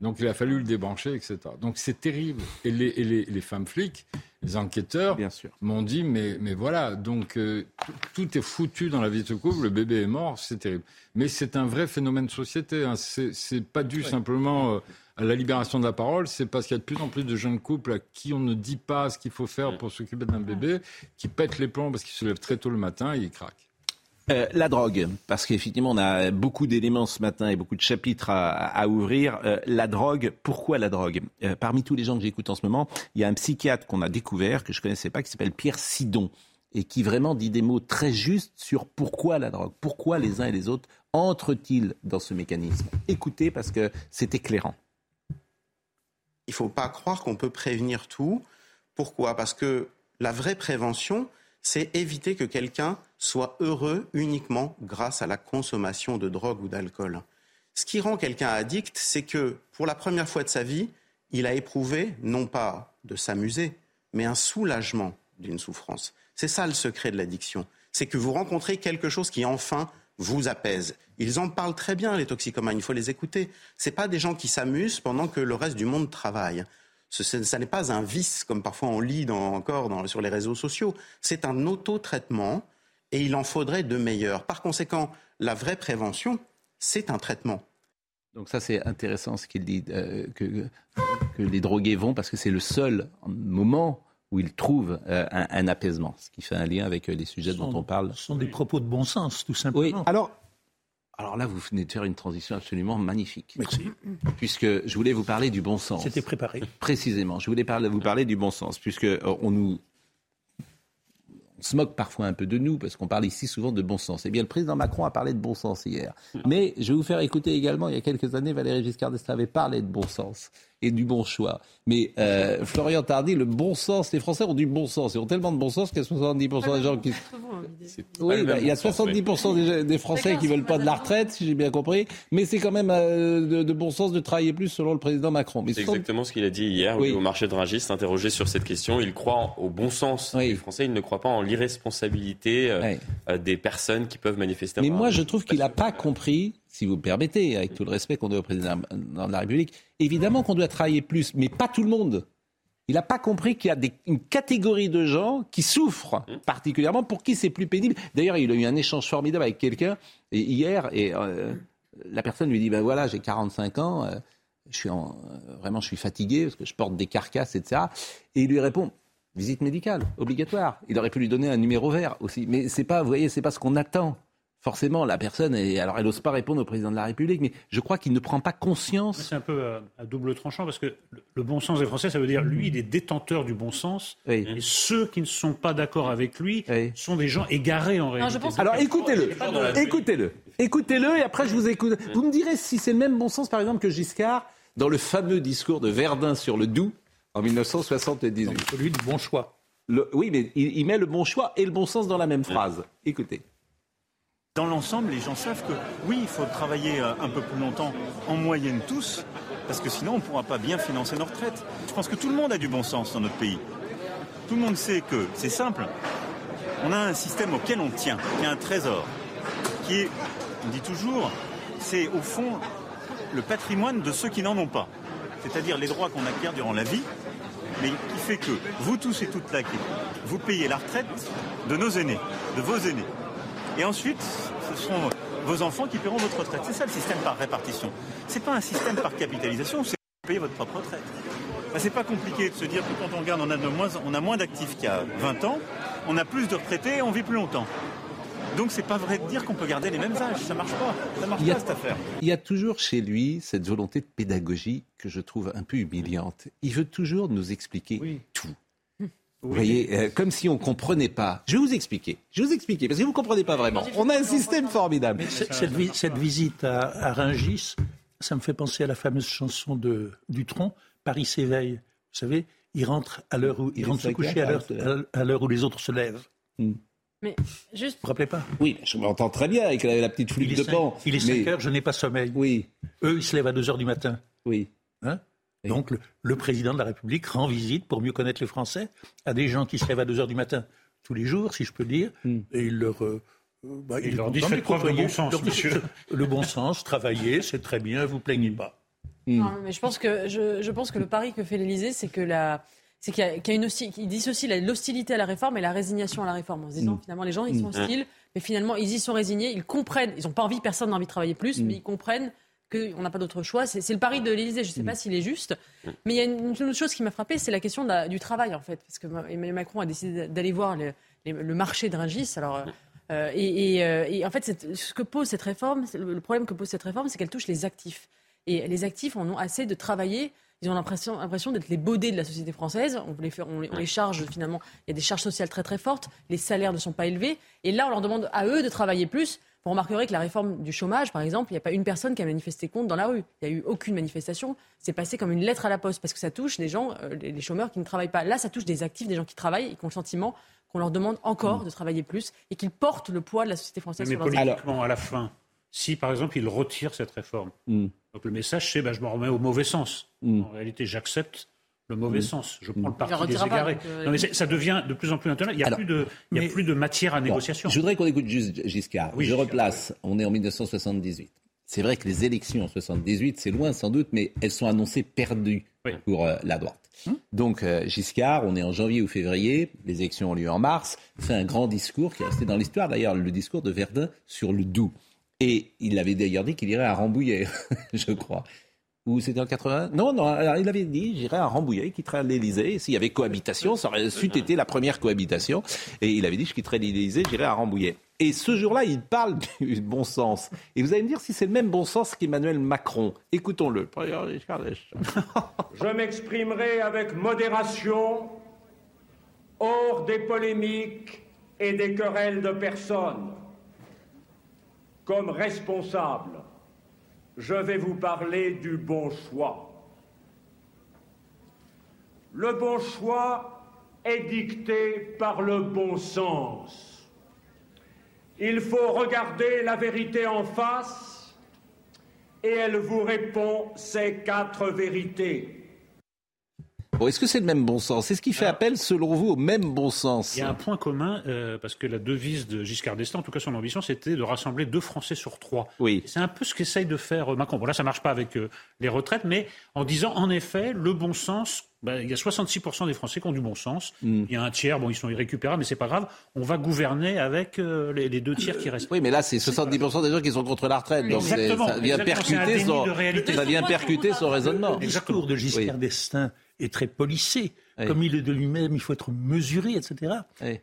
S12: Donc il a fallu le débrancher, etc. Donc c'est terrible. Et les, femmes flics, les enquêteurs, m'ont dit mais, mais voilà, donc euh, tout est foutu dans la vie de ce couple, le bébé est mort, c'est terrible. Mais c'est un vrai phénomène de société. Hein. C'est pas dû simplement euh, à la libération de la parole, c'est parce qu'il y a de plus en plus de jeunes couples à qui on ne dit pas ce qu'il faut faire pour s'occuper d'un bébé, qui pètent les plombs parce qu'ils se lèvent très tôt le matin et ils craquent.
S1: Euh, la drogue, parce qu'effectivement on a beaucoup d'éléments ce matin et beaucoup de chapitres à, ouvrir. Euh, la drogue, pourquoi la drogue? Euh, Parmi tous les gens que j'écoute en ce moment, il y a un psychiatre qu'on a découvert, que je ne connaissais pas, qui s'appelle Pierre Sidon, et qui vraiment dit des mots très justes sur pourquoi la drogue, pourquoi les uns et les autres entrent-ils dans ce mécanisme. Écoutez, parce que c'est éclairant.
S13: Il ne faut pas croire qu'on peut prévenir tout. Pourquoi? Parce que la vraie prévention, c'est éviter que quelqu'un soit heureux uniquement grâce à la consommation de drogue ou d'alcool. Ce qui rend quelqu'un addict, c'est que pour la première fois de sa vie, il a éprouvé non pas de s'amuser, mais un soulagement d'une souffrance. C'est ça le secret de l'addiction. C'est que vous rencontrez quelque chose qui enfin vous apaise. Ils en parlent très bien, les toxicomanes, il faut les écouter. Ce pas des gens qui s'amusent pendant que le reste du monde travaille. Ce, n'est pas un vice, comme parfois on lit encore sur les réseaux sociaux. C'est un autotraitement et il en faudrait de meilleurs. Par conséquent, la vraie prévention, c'est un traitement.
S1: Donc ça, c'est intéressant ce qu'il dit, euh, que, les drogués vont, parce que c'est le seul moment où ils trouvent euh, un, apaisement, ce qui fait un lien avec euh, les sujets dont on parle.
S4: Ce sont des propos de bon sens, tout simplement.
S1: Oui, alors alors là, vous venez de faire une transition absolument magnifique.
S4: Merci.
S1: Puisque je voulais vous parler du bon sens.
S4: C'était préparé.
S1: Précisément. Je voulais vous parler du bon sens, puisque euh, on nous on se moque parfois un peu de nous parce qu'on parle ici souvent de bon sens. Eh bien, le président Macron a parlé de bon sens hier. Mais je vais vous faire écouter également, il y a quelques années, Valéry Giscard d'Estaing avait parlé de bon sens et du bon choix. Mais euh, Florian Tardy, le bon sens, les Français ont du bon sens. Ils ont tellement de bon sens qu'il y a 70% des gens qui... Oui, bah, il y a 70% des, Français qui veulent pas de la retraite, si j'ai bien compris. Mais c'est quand même euh, de, bon sens de travailler plus selon le président Macron.
S14: C'est exactement ce qu'il a dit hier au marché de Rungis, interrogé sur cette question. Il croit au bon sens des Français, il ne croit pas en l'irresponsabilité euh, des personnes qui peuvent manifester.
S1: Mais moi, je trouve qu'il n'a pas compris si vous me permettez, avec tout le respect qu'on doit au président de la République, évidemment qu'on doit travailler plus, mais pas tout le monde. Il n'a pas compris qu'il y a une catégorie de gens qui souffrent particulièrement, pour qui c'est plus pénible. D'ailleurs, il a eu un échange formidable avec quelqu'un hier, et euh, la personne lui dit, ben voilà, j'ai 45 ans, euh, je suis en, euh, vraiment je suis fatigué parce que je porte des carcasses, etc. Et il lui répond, visite médicale, obligatoire. Il aurait pu lui donner un numéro vert aussi. Mais c'est pas, vous voyez, c'est pas ce qu'on attend forcément, la personne, est, alors elle n'ose pas répondre au président de la République, mais je crois qu'il ne prend pas conscience.
S3: C'est un peu euh, à, double tranchant, parce que le bon sens des Français, ça veut dire lui, il est détenteur du bon sens, et ceux qui ne sont pas d'accord avec lui sont des gens égarés en réalité.
S1: Alors écoutez-le, écoutez-le, écoutez-le, et après je vous écoute. Vous me direz si c'est le même bon sens, par exemple, que Giscard, dans le fameux discours de Verdun sur le Doubs, en 1978.
S4: celui du bon choix.
S1: oui, mais il, il met le bon choix et le bon sens dans la même phrase. Écoutez.
S15: Dans l'ensemble, les gens savent que oui, il faut travailler euh, un peu plus longtemps, en moyenne tous, parce que sinon on ne pourra pas bien financer nos retraites. Je pense que tout le monde a du bon sens dans notre pays. Tout le monde sait que c'est simple. On a un système auquel on tient, qui est un trésor, qui est, on dit toujours, c'est au fond le patrimoine de ceux qui n'en ont pas. C'est-à-dire les droits qu'on acquiert durant la vie, mais qui fait que vous tous et toutes là, vous payez la retraite de nos aînés, de vos aînés. Et ensuite, ce seront vos enfants qui paieront votre retraite. C'est ça le système par répartition. C'est pas un système par capitalisation, c'est payer votre propre retraite. Ce c'est pas compliqué de se dire que quand on regarde, on a, moins, on a moins d'actifs qu'il y a 20 ans, on a plus de retraités et on vit plus longtemps. Donc c'est pas vrai de dire qu'on peut garder les mêmes âges, ça marche pas, ça marche pas cette affaire.
S1: Il y a toujours chez lui cette volonté de pédagogie que je trouve un peu humiliante. Il veut toujours nous expliquer tout. Vous voyez, euh, comme si on ne comprenait pas. Je vais vous expliquer. Je vais vous expliquer, parce que vous ne comprenez pas vraiment. On a un système formidable.
S4: cette, visite à, à, Rungis, ça me fait penser à la fameuse chanson de Dutronc, Paris s'éveille. Vous savez, il rentre à l'heure où il, rentre se coucher à l'heure où les autres se lèvent. Hmm.
S5: Mais juste.
S4: Vous vous rappelez pas
S1: Oui, je m'entends très bien avec la, petite flûte de pan.
S4: Il est 5 heures, je n'ai pas sommeil.
S1: Oui.
S4: Eux, ils se lèvent à 2 heures du matin.
S1: Oui.
S4: Hein Donc, le, président de la République rend visite pour mieux connaître les Français à des gens qui se lèvent à 2 heures du matin tous les jours, si je peux dire, hmm. et il leur. Euh,
S3: euh, bah, il, leur dit faites preuve de bon sens, monsieur.
S4: Le bon sens, travailler, c'est très bien, vous plaignez pas.
S5: Hmm. Non, mais je pense que je, je pense que le pari que fait l'Élysée, c'est que la c'est qu'il y, a, une dissocie l'hostilité à la réforme et la résignation à la réforme en se disant mm. finalement les gens ils sont mm. hostiles mais finalement ils y sont résignés ils comprennent ils n'ont pas envie personne n'a envie de travailler plus mm. mais ils comprennent qu'on n'a pas d'autre choix c'est le pari de l'Élysée je ne sais pas s'il est juste mais il y a une, autre chose qui m'a frappé c'est la question du travail en fait parce que Emmanuel Macron a décidé d'aller voir le, marché de Rungis alors euh, et, euh, et, en fait, ce que pose cette réforme, le problème que pose cette réforme, c'est qu'elle touche les actifs. Et les actifs en ont assez de travailler ils ont l'impression, l'impression d'être les baudets de la société française. On les, fait, on, les, charge finalement. Il y a des charges sociales très très fortes. Les salaires ne sont pas élevés. Et là, on leur demande à eux de travailler plus. Vous remarquerez que la réforme du chômage, par exemple, il n'y a pas une personne qui a manifesté contre dans la rue. Il n'y a eu aucune manifestation. C'est passé comme une lettre à la poste parce que ça touche des gens, euh, les, chômeurs qui ne travaillent pas. Là, ça touche des actifs, des gens qui travaillent et qui ont le sentiment qu'on leur demande encore mm. de travailler plus et qu'ils portent le poids de la société française
S3: Mais sur politiquement, à la fin, si par exemple ils retirent cette réforme, mm. donc le message c'est ben, je me remets au mauvais sens. Mm. En réalité, j'accepte le mauvais mm. sens. Je prends le parti des égarés. non, mais ça devient de plus en plus international. Il n'y a, plus, de, il y a plus de matière à négociation.
S1: je voudrais qu'on écoute juste Giscard. je replace. On est en 1978. C'est vrai que les élections en 78, c'est loin sans doute, mais elles sont annoncées perdues pour euh, la droite. Hum. Donc euh, Giscard, on est en janvier ou février, les élections ont lieu en mars, fait un grand discours qui est resté dans l'histoire, d'ailleurs le discours de Verdun sur le Doubs. Et il avait d'ailleurs dit qu'il irait à Rambouillet, je crois. Ou c'était en 80 Non, non, alors il avait dit j'irai à Rambouillet, quitterai l'Élysée. S'il y avait cohabitation, ça aurait su été la première cohabitation. Et il avait dit je quitterai l'Élysée, j'irai à Rambouillet. Et ce jour-là, il parle du bon sens. Et vous allez me dire si c'est le même bon sens qu'Emmanuel Macron. Écoutons-le.
S16: Je m'exprimerai avec modération, hors des polémiques et des querelles de personnes comme responsable, je vais vous parler du bon choix. Le bon choix est dicté par le bon sens. Il faut regarder la vérité en face et elle vous répond ces quatre vérités
S1: est-ce que c'est le même bon sens? Est-ce qu'il fait appel, selon vous, au même bon sens
S3: Il y a un point commun, euh, parce que la devise de Giscard d'Estaing, en tout cas son ambition, c'était de rassembler deux Français sur trois.
S1: Oui.
S3: C'est un peu ce qu'essaye de faire euh, Macron. Bon, là, ça ne marche pas avec euh, les retraites, mais en disant, en effet, le bon sens ben, il y a 66% des Français qui ont du bon sens. Mm. Il y a un tiers, bon, ils sont irrécupérables, mais c'est pas grave. On va gouverner avec les, deux tiers qui restent.
S1: Oui, mais là, c'est 70% des gens qui sont contre la retraite. Donc ça vient percuter son, ça vient percuter son raisonnement.
S4: Le discours de Giscard d'Estaing est très policé. Comme il est de lui-même, il faut être mesuré, etc.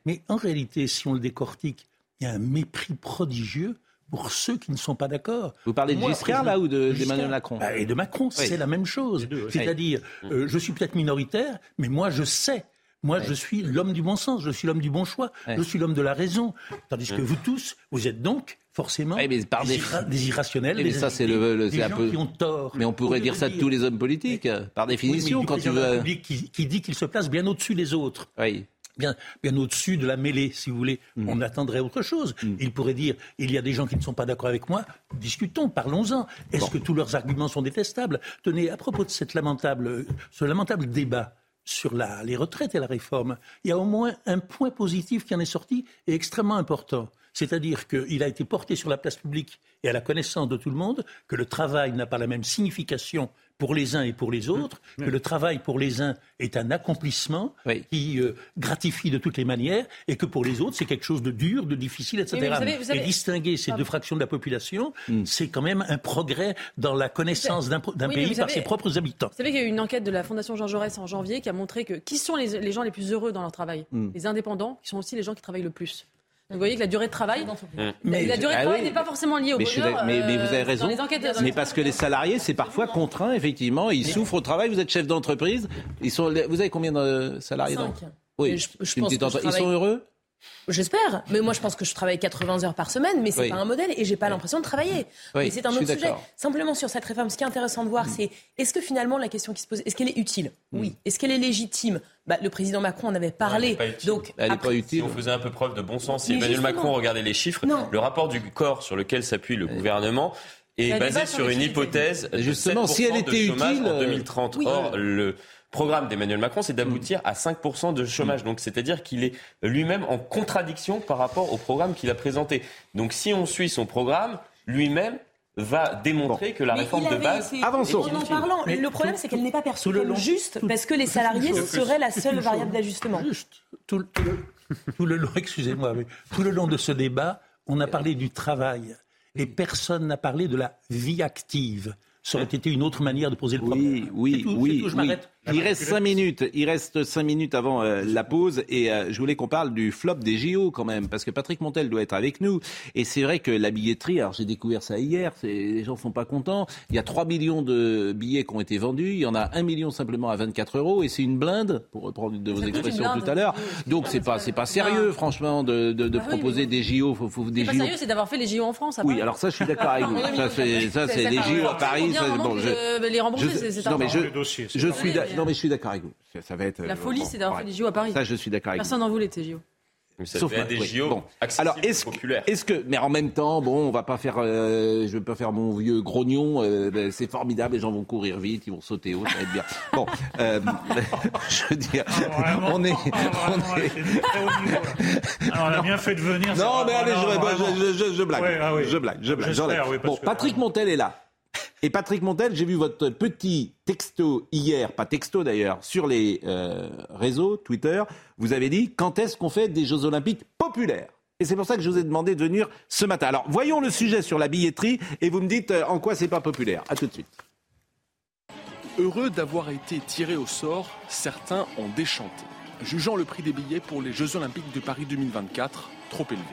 S4: Mais en réalité, si on le décortique, il y a un mépris prodigieux pour ceux qui ne sont pas d'accord.
S1: Vous parlez de Giscard, là, ou d'Emmanuel Macron
S4: bah, Et de Macron, c'est la même chose. C'est-à-dire, euh, je suis peut-être minoritaire, mais moi, je sais moi, je suis l'homme du bon sens, je suis l'homme du bon choix, je suis l'homme de la raison. Tandis que vous tous, vous êtes donc forcément des, irrationnels,
S1: mais ça, c'est le,
S4: gens peu... qui ont tort.
S1: Mais on pourrait dire ça de tous les hommes politiques, par définition, quand tu veux.
S4: Qui, qui dit qu'il se place bien au-dessus des autres.
S1: Oui
S4: bien, bien au-dessus de la mêlée, si vous voulez. Mm. On attendrait autre chose. Mm. Il pourrait dire il y a des gens qui ne sont pas d'accord avec moi, discutons, parlons-en. Est-ce que tous leurs arguments sont détestables? Tenez, à propos de cette lamentable, ce lamentable débat sur les retraites et la réforme, il y a au moins un point positif qui en est sorti et extrêmement important. C'est-à-dire qu'il a été porté sur la place publique et à la connaissance de tout le monde que le travail n'a pas la même signification pour les uns et pour les autres, que le travail pour les uns est un accomplissement qui euh, gratifie de toutes les manières, et que pour les autres, c'est quelque chose de dur, de difficile, etc. Et distinguer ces deux fractions de la population, hmm. c'est quand même un progrès dans la connaissance d'un pays par ses propres habitants.
S5: Vous savez qu'il y a eu une enquête de la Fondation Jean Jaurès en janvier qui a montré que qui sont les, gens les plus heureux dans leur travail? Les indépendants, qui sont aussi les gens qui travaillent le plus vous voyez que la durée de travail, mais, la durée de ah travail n'est pas forcément liée au
S1: mais
S5: bonheur.
S1: Mais, mais, vous avez euh, raison. mais parce que les salariés, c'est parfois contraint, effectivement. Ils souffrent au travail. Vous êtes chef d'entreprise. Ils sont. Vous avez combien de salariés
S6: Cinq.
S1: Oui. Je, je pense Ils sont heureux
S6: J'espère, mais moi je pense que je travaille 80 heures par semaine, mais c'est pas un modèle et j'ai pas l'impression de travailler. mais c'est un autre sujet. Simplement sur cette réforme, ce qui est intéressant de voir, mm. c'est est-ce que finalement la question qui se pose, est-ce qu'elle est utile? Mm. Oui. Est-ce qu'elle est légitime? Bah, le président Macron en avait parlé. donc,
S14: elle pas utile. Si on faisait un peu preuve de bon sens, si Emmanuel Macron regardait les chiffres, le rapport du corps sur lequel s'appuie le gouvernement est basé sur une hypothèse justement si elle était utile en 2030. Or le programme d'Emmanuel Macron, c'est d'aboutir à 5% de chômage. Donc, c'est-à-dire qu'il est lui-même en contradiction par rapport au programme qu'il a présenté. Donc, si on suit son programme, lui-même va démontrer que la réforme de base
S6: avance. En en parlant, le problème c'est qu'elle n'est pas perçue comme juste parce que les salariés seraient la seule variable d'ajustement.
S4: Juste tout le, tout le long, excusez-moi, mais tout le long de ce débat, on a parlé du travail et personne n'a parlé de la vie active. Ça aurait été une autre manière de poser le
S1: problème. Oui, oui, oui. je oui. Il reste cinq minutes. Il reste cinq minutes avant euh, la pause et euh, je voulais qu'on parle du flop des JO quand même parce que Patrick Montel doit être avec nous et c'est vrai que la billetterie. Alors j'ai découvert ça hier. Les gens sont pas contents. Il y a 3 millions de billets qui ont été vendus. Il y en a un million simplement à 24 euros et c'est une blinde pour reprendre une de vos expressions tout à l'heure. Donc c'est pas c'est pas sérieux franchement de, de, de bah proposer des JO.
S5: Faut, faut des pas sérieux, c'est d'avoir fait les JO en France.
S1: Oui, alors ça je suis d'accord avec vous. Ça c'est ça c'est les JO à Paris.
S5: Bon, je, les rembourser, c'est
S1: non mais je, je non mais je suis d'accord avec vous. Ça, va être,
S5: la folie, c'est d'avoir fait des JO à Paris.
S1: Ça, je suis d'accord avec
S5: Personne n'en voulait, tes JO.
S14: ça Sauf des JO bon. Alors, est-ce
S1: est que, mais en même temps, bon, on va pas faire, euh, je vais pas faire mon vieux grognon. Euh, ben, c'est formidable, les gens vont courir vite, ils vont sauter haut, ça va être bien. Bon, euh, je veux dire,
S3: ah, on est, ah, on est. Alors, on a bien fait de venir.
S1: Non, mais allez, je, je, je, blague, je blague, je blague. bon, Patrick Montel est là. Et Patrick Montel, j'ai vu votre petit texto hier, pas texto d'ailleurs, sur les euh, réseaux Twitter. Vous avez dit quand est-ce qu'on fait des Jeux Olympiques populaires? Et c'est pour ça que je vous ai demandé de venir ce matin. Alors, voyons le sujet sur la billetterie et vous me dites euh, en quoi c'est pas populaire. À tout de suite.
S17: Heureux d'avoir été tiré au sort, certains ont déchanté, jugeant le prix des billets pour les Jeux Olympiques de Paris 2024 trop élevé.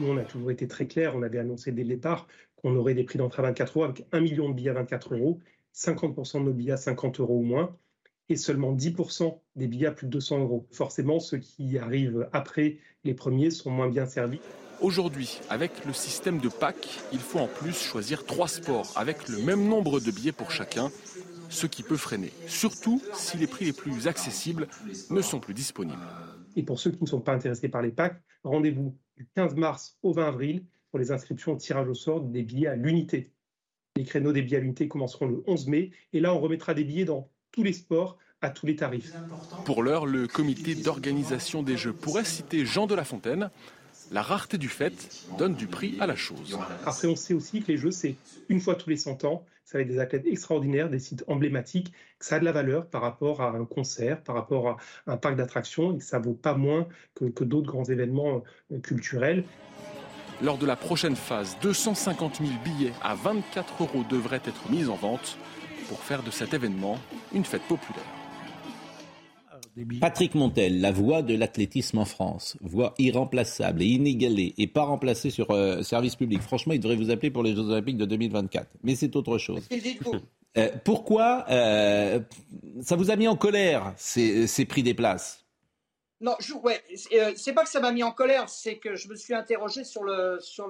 S18: Nous, on a toujours été très clair. On avait annoncé dès le départ on aurait des prix d'entrée à 24 euros avec 1 million de billets à 24 euros, 50% de nos billets à 50 euros ou moins, et seulement 10% des billets à plus de 200 euros. Forcément, ceux qui arrivent après les premiers sont moins bien servis.
S17: Aujourd'hui, avec le système de PAC, il faut en plus choisir trois sports avec le même nombre de billets pour chacun, ce qui peut freiner, surtout si les prix les plus accessibles ne sont plus disponibles.
S18: Et pour ceux qui ne sont pas intéressés par les PAC, rendez-vous du 15 mars au 20 avril pour les inscriptions au tirage au sort des billets à l'unité. Les créneaux des billets à l'unité commenceront le 11 mai et là on remettra des billets dans tous les sports à tous les tarifs.
S17: Pour l'heure, le comité d'organisation des Jeux pourrait citer Jean de La Fontaine. La rareté du fait donne du prix à la chose.
S18: Après, on sait aussi que les Jeux, c'est une fois tous les 100 ans. Ça va être des athlètes extraordinaires, des sites emblématiques, que ça a de la valeur par rapport à un concert, par rapport à un parc d'attractions, et que ça vaut pas moins que, que d'autres grands événements euh, culturels.
S17: Lors de la prochaine phase, 250 000 billets à 24 euros devraient être mis en vente pour faire de cet événement une fête populaire.
S1: Patrick Montel, la voix de l'athlétisme en France, voix irremplaçable et inégalée et pas remplacée sur euh, service public. Franchement, il devrait vous appeler pour les Jeux Olympiques de 2024. Mais c'est autre chose. Euh, pourquoi euh, ça vous a mis en colère ces, ces prix des places?
S19: Non, ouais, euh, c'est pas que ça m'a mis en colère, c'est que je me suis interrogé sur le sur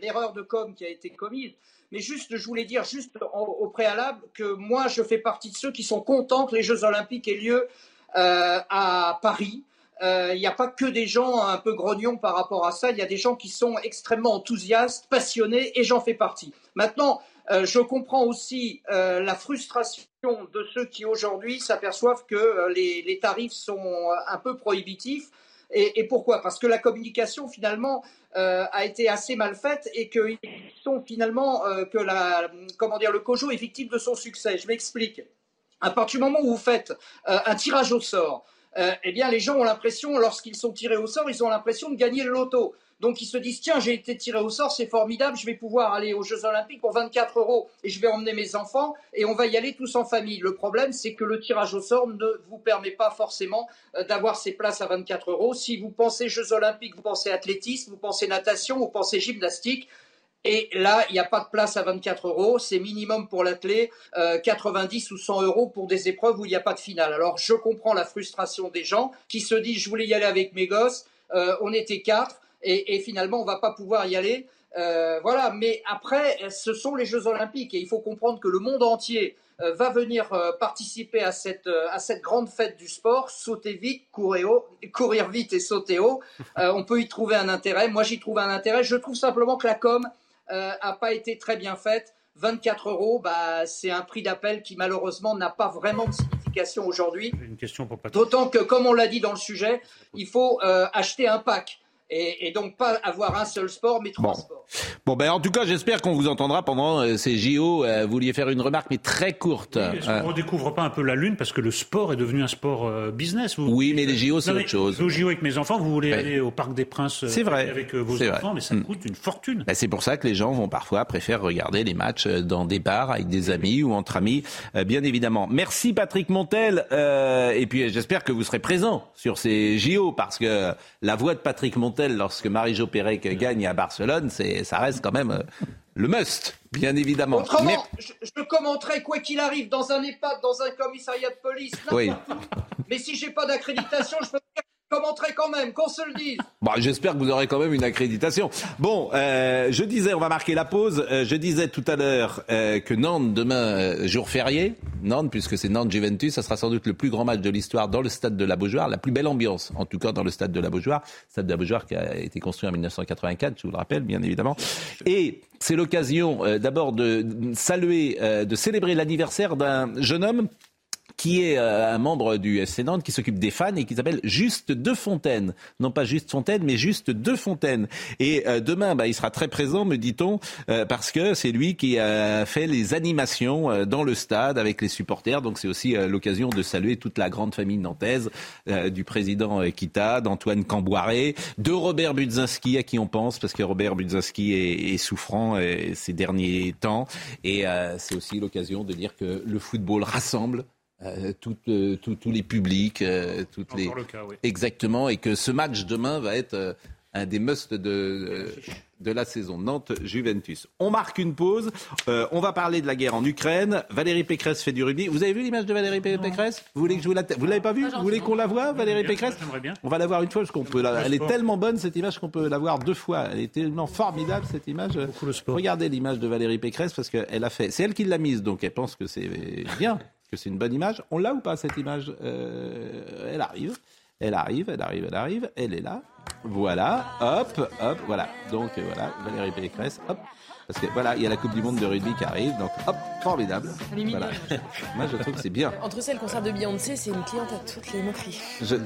S19: l'erreur de com qui a été commise. Mais juste, je voulais dire juste au préalable que moi, je fais partie de ceux qui sont contents que les Jeux Olympiques aient lieu euh, à Paris. Euh, il n'y a pas que des gens un peu grognons par rapport à ça. Il y a des gens qui sont extrêmement enthousiastes, passionnés, et j'en fais partie. Maintenant, je comprends aussi euh, la frustration de ceux qui aujourd'hui s'aperçoivent que euh, les, tarifs sont un peu prohibitifs. Et, pourquoi? Parce que la communication finalement a été assez mal faite et qu'ils sont finalement que la, comment dire, le COJO est victime de son succès. Je m'explique. À partir du moment où vous faites un tirage au sort, eh bien les gens ont l'impression, lorsqu'ils sont tirés au sort, ils ont l'impression de gagner le loto. Donc ils se disent tiens j'ai été tiré au sort, c'est formidable, je vais pouvoir aller aux Jeux Olympiques pour 24 euros et je vais emmener mes enfants et on va y aller tous en famille. Le problème c'est que le tirage au sort ne vous permet pas forcément euh, d'avoir ces places à 24 euros. Si vous pensez Jeux Olympiques, vous pensez athlétisme, vous pensez natation, vous pensez gymnastique. Et là, il n'y a pas de place à 24 euros. C'est minimum pour l'athlète, 90 ou 100 euros pour des épreuves où il n'y a pas de finale. Alors, je comprends la frustration des gens qui se disent, je voulais y aller avec mes gosses. Euh, on était quatre et, finalement on va pas pouvoir y aller. Euh, voilà, mais après, ce sont les Jeux Olympiques et il faut comprendre que le monde entier euh, va venir euh, participer à cette, à cette grande fête du sport. Sauter vite, courir, haut, courir vite et sauter haut. on peut y trouver un intérêt. Moi, j'y trouve un intérêt. Je trouve simplement que la com a pas été très bien faite. 24 euros, bah, c'est un prix d'appel qui malheureusement n'a pas vraiment de signification aujourd'hui. D'autant que, comme on l'a dit dans le sujet, il faut acheter un pack et, donc pas avoir un seul sport, mais trois sports.
S1: Bon, ben en tout cas, j'espère qu'on vous entendra pendant euh, ces JO. Euh, vous vouliez faire une remarque, mais très courte.
S3: Oui, Est-ce qu'on ne euh. redécouvre pas un peu la Lune parce que le sport est devenu un sport business
S1: Oui, mais les JO, c'est autre chose.
S3: Aux JO avec mes enfants, vous voulez aller au Parc des Princes
S1: vrai.
S3: avec vos enfants, mais ça mm. coûte une fortune.
S1: Ben, c'est pour ça que les gens vont parfois préférer regarder les matchs dans des bars avec des amis ou entre amis, bien évidemment. Merci Patrick Montel. et puis j'espère que vous serez présent sur ces JO parce que la voix de Patrick Montel lorsque Marie-Jo Pérec gagne à Barcelone, c'est ça reste quand même euh, le must, bien évidemment.
S19: Autrement, je, commenterai quoi qu'il arrive dans un EHPAD, dans un commissariat de police, oui. Mais si j'ai pas d'accréditation, je peux commenterai quand même, qu'on se le dise.
S1: Bon, J'espère que vous aurez quand même une accréditation. Bon, euh, je disais, on va marquer la pause. Euh, je disais tout à l'heure euh, que Nantes, demain, jour férié, Nantes, puisque c'est Nantes-Juventus, ça sera sans doute le plus grand match de l'histoire dans le stade de la Beaujoire, la plus belle ambiance, en tout cas dans le stade de la Beaujoire. Stade de la Beaujoire qui a été construit en 1984, je vous le rappelle, bien évidemment. Et c'est l'occasion d'abord de saluer, de célébrer l'anniversaire d'un jeune homme qui est euh, un membre du FC Nantes qui s'occupe des fans et qui s'appelle Juste De Fontaine. Non pas Juste Fontaine, mais Juste De Fontaine. Et euh, demain, bah, il sera très présent, me dit-on, euh, parce que c'est lui qui a fait les animations dans le stade avec les supporters. Donc c'est aussi l'occasion de saluer toute la grande famille nantaise, du président Kita, d'Antoine Camboiré, de Robert Budzinski, à qui on pense, parce que Robert Budzinski est, est souffrant ces derniers temps. Et c'est aussi l'occasion de dire que le football rassemble euh, euh, tous les publics, euh, toutes les exactement, et que ce match demain va être un des musts de, de la saison Nantes-Juventus. On marque une pause. on va parler de la guerre en Ukraine. Valérie Pécresse fait du rugby. Vous avez vu l'image de Valérie Pécresse? Vous voulez que je vous la Vous l'avez pas vue? Vous voulez qu'on la voie, Valérie Pécresse? On va la voir une fois parce qu'on peut. La... Elle est tellement bonne cette image qu'on peut la voir deux fois. Elle est tellement formidable cette image. Regardez l'image de Valérie Pécresse parce qu'elle a fait. C'est elle qui l'a mise, donc elle pense que c'est bien que c'est une bonne image. On l'a ou pas cette image? Euh, Elle arrive, elle arrive, elle arrive, elle arrive, elle est là. Voilà, hop, hop, voilà. Donc euh, voilà, Valérie Pécresse, hop. Parce que voilà, il y a la Coupe du Monde de rugby qui arrive, donc hop, formidable. Voilà. Moi, je trouve que c'est bien.
S6: Entre celles concert de Beyoncé, c'est une cliente à toutes les moqueries.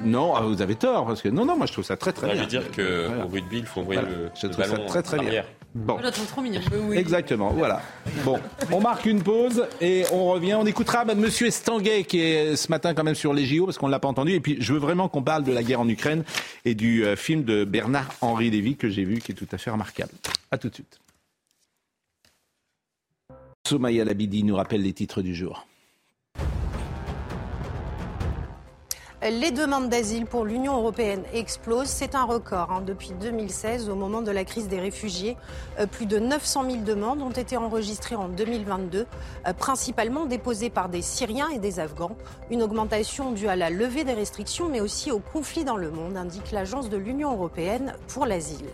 S1: non, ah, vous avez tort, parce que non, non, moi je trouve ça très très bien.
S14: Je veux dire qu'au rugby, il faut envoyer le, je trouve ça
S1: très très bien.
S5: Bon. trop mignon.
S1: Exactement, voilà. Bon, on marque une pause et on revient. On écoutera Monsieur Estanguet qui est ce matin quand même sur les JO parce qu'on ne l'a pas entendu. Et puis je veux vraiment qu'on parle de la guerre en Ukraine et du euh, film de Bernard-Henri Lévy que j'ai vu qui est tout à fait remarquable. A tout de suite. Soumaya Labidi nous rappelle les titres du jour.
S2: Les demandes d'asile pour l'Union européenne explosent. C'est un record. Hein. Depuis 2016, au moment de la crise des réfugiés, euh, plus de 900 000 demandes ont été enregistrées en 2022, euh, principalement déposées par des Syriens et des Afghans. Une augmentation due à la levée des restrictions, mais aussi au conflit dans le monde, indique l'Agence de l'Union européenne pour l'asile.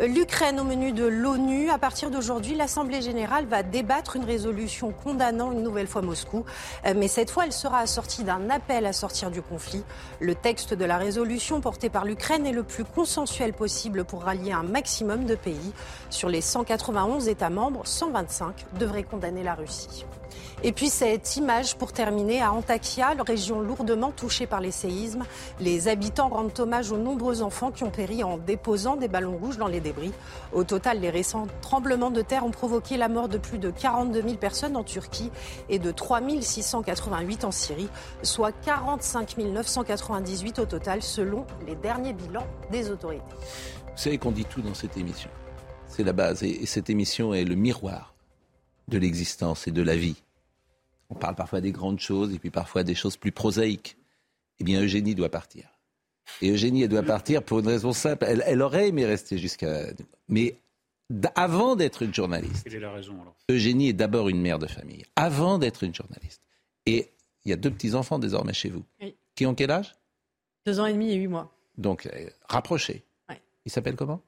S2: L'Ukraine au menu de l'ONU. À partir d'aujourd'hui, l'Assemblée générale va débattre une résolution condamnant une nouvelle fois Moscou. Euh, mais cette fois, elle sera assortie d'un appel à sortir du conflit. Le texte de la résolution portée par l'Ukraine est le plus consensuel possible pour rallier un maximum de pays. Sur les 191 États membres, 125 devraient condamner la Russie. Et puis cette image pour terminer à Antakya, région lourdement touchée par les séismes. Les habitants rendent hommage aux nombreux enfants qui ont péri en déposant des ballons rouges dans les débris. Au total, les récents tremblements de terre ont provoqué la mort de plus de 42 000 personnes en Turquie et de 3 688 en Syrie, soit 45 998 au total selon les derniers bilans des autorités.
S1: Vous savez qu'on dit tout dans cette émission. C'est la base. Et cette émission est le miroir de l'existence et de la vie. On parle parfois des grandes choses et puis parfois des choses plus prosaïques. Eh bien, Eugénie doit partir. Et Eugénie, elle doit partir pour une raison simple. Elle, aurait aimé rester jusqu'à. Mais avant d'être une journaliste. Eugénie est d'abord une mère de famille. Avant d'être une journaliste. Et il y a deux petits-enfants désormais chez vous. Qui ont quel âge?
S5: Deux ans et demi et huit mois.
S1: Donc, euh, rapprochés. Ils s'appellent comment?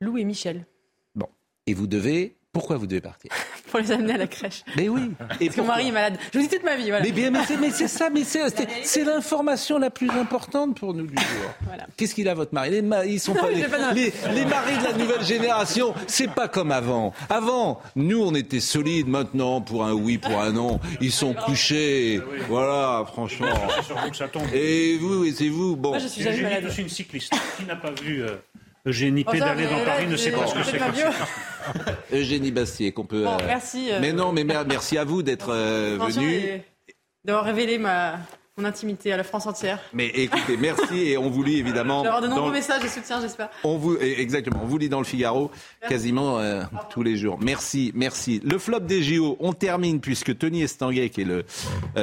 S5: Lou et Michel.
S1: Bon. Et vous devez pourquoi vous devez partir
S5: Pour les amener à la crèche.
S1: Mais oui.
S5: Et Parce que mon mari est malade. Je vous dis toute ma vie. Voilà.
S1: Mais, bien, mais c'est ça, mais c'est l'information la plus importante pour nous du jour. Voilà. Qu'est-ce qu'il a votre mari? Les, ils sont pas, les, les, maris de la nouvelle génération, c'est pas comme avant. Avant, nous on était solides. Maintenant, pour un oui, pour un non, ils sont couchés. Voilà, franchement. Et vous, c'est vous. Bon.
S3: Moi, je suis Je une cycliste. Qui n'a pas vu euh, Eugénie pédaler dans Paris ne sait pas ce que c'est.
S1: Eugénie Bastier, qu'on peut.
S5: Bon, euh, merci.
S1: Euh, mais non, mais merci à vous d'être euh, venu.
S5: D'avoir révélé ma, mon intimité à la France entière.
S1: Mais écoutez, merci et on vous lit évidemment.
S5: avoir de nombreux messages de soutien, j'espère.
S1: On vous exactement, on vous lit dans le Figaro quasiment tous les jours. Merci, merci. Le flop des JO, on termine puisque Tony Estanguet, qui est le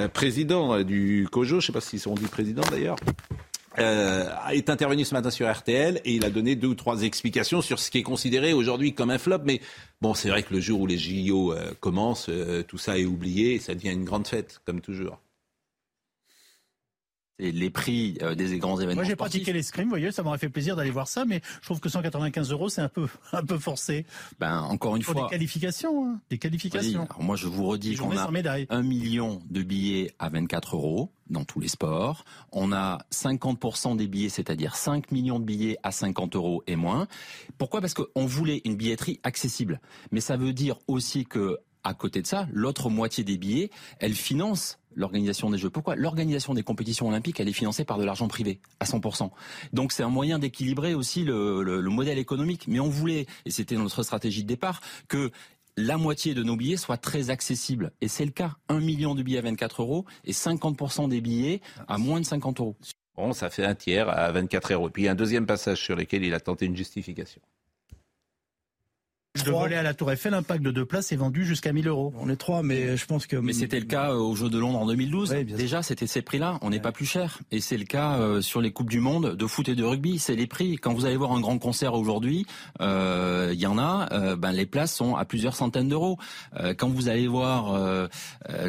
S1: président du COJO, je ne sais pas si on dit président d'ailleurs, euh, est intervenu ce matin sur RTL et il a donné deux ou trois explications sur ce qui est considéré aujourd'hui comme un flop. Mais bon, c'est vrai que le jour où les JO euh, commencent, euh, tout ça est oublié et ça devient une grande fête, comme toujours
S20: les prix euh, des grands événements.
S21: Moi, j'ai pratiqué l'escrime, vous voyez, ça m'aurait fait plaisir d'aller voir ça, mais je trouve que 195 euros, c'est un peu, un peu forcé.
S20: Ben, encore une fois.
S21: Des qualifications, hein, des qualifications.
S20: moi, je vous redis qu'on a un million de billets à 24 euros dans tous les sports. On a 50% des billets, c'est-à-dire 5 millions de billets à 50 euros et moins. Pourquoi? Parce qu'on voulait une billetterie accessible. Mais ça veut dire aussi que à côté de ça, l'autre moitié des billets, elle finance l'organisation des Jeux. Pourquoi L'organisation des compétitions olympiques, elle est financée par de l'argent privé, à 100%. Donc c'est un moyen d'équilibrer aussi le, modèle économique. Mais on voulait, et c'était notre stratégie de départ, que la moitié de nos billets soient très accessibles. Et c'est le cas. Un million de billets à 24 euros et 50% des billets à moins de 50 euros.
S1: Bon, ça fait un tiers à 24 euros. Puis un deuxième passage sur lequel il a tenté une justification.
S21: De voler à la Tour Eiffel, un pack de deux places est vendu jusqu'à 1000 euros.
S20: On est trois, mais je pense que. Mais c'était le cas euh, aux Jeux de Londres en 2012. Déjà, c'était ces prix-là. On n'est pas plus cher. Et c'est le cas euh, sur les coupes du monde de foot et de rugby. C'est les prix. Quand vous allez voir un grand concert aujourd'hui, euh, il y en a. ben les places sont à plusieurs centaines d'euros. quand vous allez voir,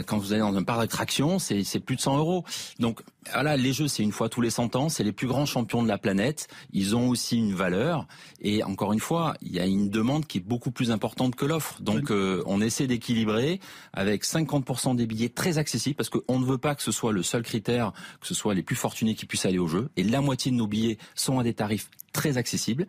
S20: quand vous allez dans un parc d'attraction, c'est plus de 100 euros. Donc voilà, les Jeux, c'est une fois tous les 100 ans. C'est les plus grands champions de la planète. Ils ont aussi une valeur. Et encore une fois, il y a une demande qui est beaucoup plus importante que l'offre. Donc euh, on essaie d'équilibrer avec 50% des billets très accessibles parce qu'on ne veut pas que ce soit le seul critère, que ce soit les plus fortunés qui puissent aller au jeu. Et la moitié de nos billets sont à des tarifs très accessibles.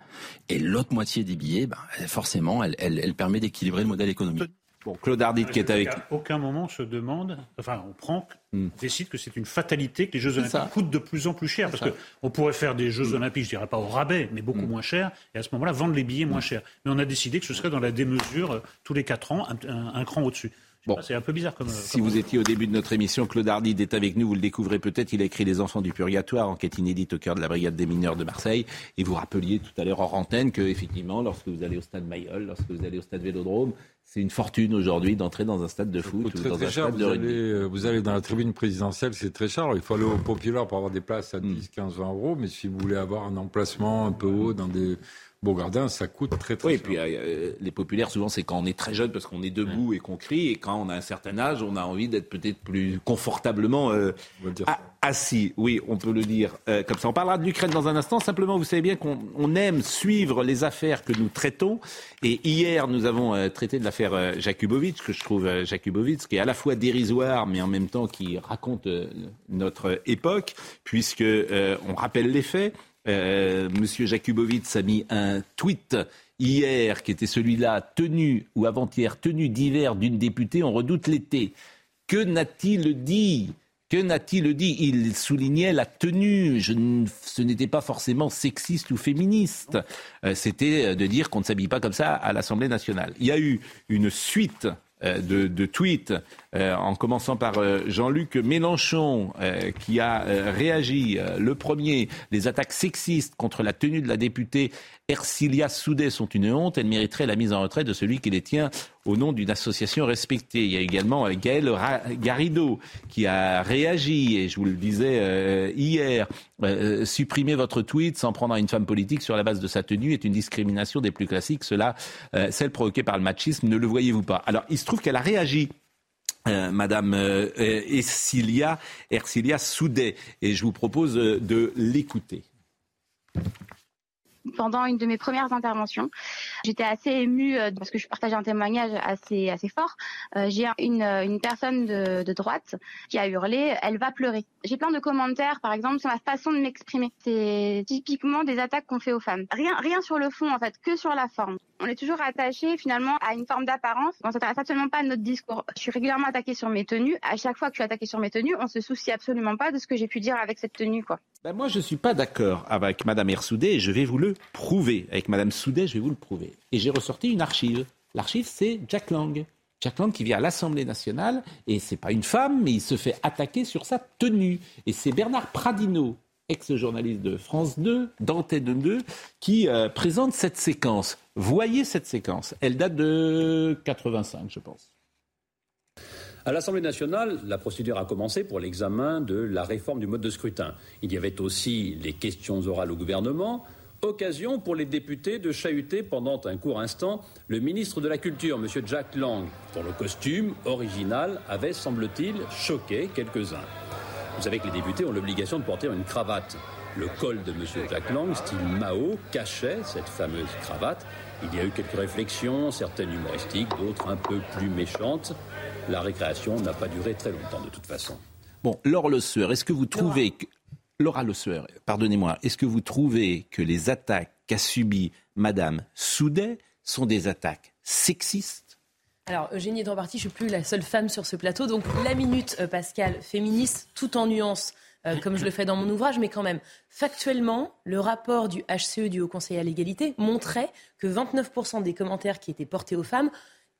S20: Et l'autre moitié des billets, ben, forcément, elle, elle, elle permet d'équilibrer le modèle économique.
S1: Bon, Claude Ardit qui est avec
S3: À aucun moment on se demande, enfin on prend, hmm. on décide que c'est une fatalité que les Jeux Olympiques coûtent de plus en plus cher. Parce qu'on pourrait faire des Jeux hmm. Olympiques, je dirais pas au rabais, mais beaucoup hmm. moins cher, et à ce moment-là vendre les billets moins cher. Mais on a décidé que ce serait dans la démesure euh, tous les quatre ans, un, cran au-dessus. Bon. C'est un peu bizarre comme.
S1: Si vous étiez au début de notre émission, Claude Ardid est avec nous, vous le découvrez peut-être. Il a écrit Les Enfants du Purgatoire, enquête inédite au cœur de la Brigade des mineurs de Marseille. Et vous rappeliez tout à l'heure hors antenne que, effectivement, lorsque vous allez au stade Mayol, lorsque vous allez au stade Vélodrome, c'est une fortune aujourd'hui d'entrer dans un stade de foot ou dans un stade de rugby.
S12: Euh, vous allez dans la tribune présidentielle, c'est très cher. il faut aller au populaire pour avoir des places à 10, 15, 20 euros. Mais si vous voulez avoir un emplacement un peu haut dans des beaux gardins, ça coûte très très
S1: oui,
S12: cher.
S1: Oui, et puis euh, les populaires, souvent, c'est quand on est très jeune parce qu'on est debout et qu'on crie. Et quand on a un certain âge, on a envie d'être peut-être plus confortablement euh, si, oui, on peut le dire euh, comme ça. On parlera de l'Ukraine dans un instant. Simplement, vous savez bien qu'on aime suivre les affaires que nous traitons. Et hier, nous avons euh, traité de l'affaire euh, Jakubowicz, que je trouve euh, Jakubowicz, qui est à la fois dérisoire, mais en même temps qui raconte notre époque, puisque on rappelle les faits. Monsieur Jakubowicz a mis un tweet hier, qui était celui-là, tenu ou avant-hier, tenu d'hiver d'une députée. On redoute l'été. Que n'a-t-il dit? Que n'a-t-il dit? Il soulignait la tenue. ce n'était pas forcément sexiste ou féministe. Euh, c'était de dire qu'on ne s'habille pas comme ça à l'Assemblée nationale. Il y a eu une suite euh, de, tweets, euh, en commençant par Jean-Luc Mélenchon, qui a réagi le premier, les attaques sexistes contre la tenue de la députée Ercilia Soudet sont une honte. Elle mériterait la mise en retrait de celui qui les tient au nom d'une association respectée. Il y a également euh, Gaël Garrido qui a réagi, et je vous le disais euh, hier, euh, supprimer votre tweet sans prendre une femme politique sur la base de sa tenue est une discrimination des plus classiques. Cela, celle provoquée par le machisme, ne le voyez-vous pas? Alors, il se trouve qu'elle a réagi. Madame Ercilia, Ercilia Soudet, et je vous propose de l'écouter
S22: pendant une de mes premières interventions. J'étais assez émue euh, parce que je partageais un témoignage assez assez fort. Euh, j'ai une, une personne de, de droite qui a hurlé "Elle va pleurer". J'ai plein de commentaires, par exemple, sur ma façon de m'exprimer. C'est typiquement des attaques qu'on fait aux femmes. Rien rien sur le fond en fait, que sur la forme. On est toujours attaché finalement à une forme d'apparence. On s'intéresse absolument pas à notre discours. Je suis régulièrement attaquée sur mes tenues. À chaque fois que je suis attaquée sur mes tenues, on se soucie absolument pas de ce que j'ai pu dire avec cette tenue quoi.
S1: Ben moi, je ne suis pas d'accord avec Madame Ersoudet et je vais vous le prouver. Avec Madame Soudet, je vais vous le prouver. Et j'ai ressorti une archive. L'archive, c'est Jack Lang. Jack Lang qui vient à l'Assemblée nationale et c'est pas une femme, mais il se fait attaquer sur sa tenue. Et c'est Bernard Pradino, ex-journaliste de France 2, d'Antenne 2, qui euh, présente cette séquence. Voyez cette séquence. Elle date de 85, je pense.
S23: À l'Assemblée nationale, la procédure a commencé pour l'examen de la réforme du mode de scrutin. Il y avait aussi les questions orales au gouvernement, occasion pour les députés de chahuter pendant un court instant le ministre de la Culture, M. Jack Lang, dont le costume original avait, semble-t-il, choqué quelques-uns. Vous savez que les députés ont l'obligation de porter une cravate. Le col de M. Jack Lang, style Mao, cachait cette fameuse cravate. Il y a eu quelques réflexions, certaines humoristiques, d'autres un peu plus méchantes la récréation n'a pas duré très longtemps de toute façon.
S1: Bon, Laure Le Sueur, est-ce que vous trouvez que... Laura Le Sueur, pardonnez-moi, est-ce que vous trouvez que les attaques qu'a subies Madame Soudet sont des attaques sexistes?
S6: Alors, Eugénie est en partie, je ne suis plus la seule femme sur ce plateau. Donc, la minute, euh, Pascal, féministe, tout en nuances, euh, comme je le fais dans mon ouvrage, mais quand même, factuellement, le rapport du HCE, du Haut Conseil à l'égalité, montrait que 29% des commentaires qui étaient portés aux femmes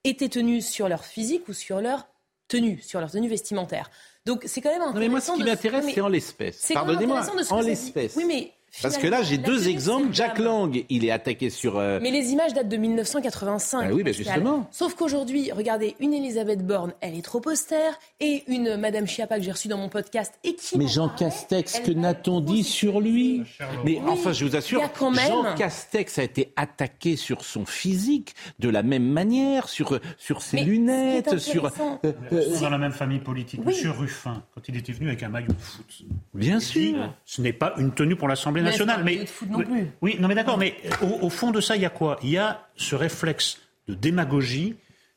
S6: étaient tenus sur leur physique ou sur leur tenue, sur leur tenue vestimentaire. Donc c'est quand même intéressant.
S1: Non mais moi, ce qui m'intéresse, c'est en l'espèce. Pardonnez-moi, en l'espèce.
S6: Oui, mais
S1: parce que là, j'ai deux exemples. Jack Lang, il est attaqué sur. Euh,
S6: mais les images datent de 1985.
S1: Ah oui, ben justement.
S6: Sauf qu'aujourd'hui, regardez, une Elisabeth Borne, elle est trop austère, et une Madame Chiappa que j'ai reçue dans mon podcast, et qui.
S1: Mais Jean Castex, que n'a-t-on dit sur lui Mais enfin, je vous assure, Jean Castex a été attaqué sur son physique de la même manière, sur sur ses lunettes, sur.
S3: Euh, euh, dans la même famille politique. Monsieur Ruffin, quand il était venu avec un maillot de foot.
S1: Bien sûr.
S3: ce n'est pas une tenue pour l'Assemblée nationale.
S6: Mais, non plus.
S3: oui, non, mais d'accord. Mais au, fond de ça, il y a quoi? Il y a ce réflexe de démagogie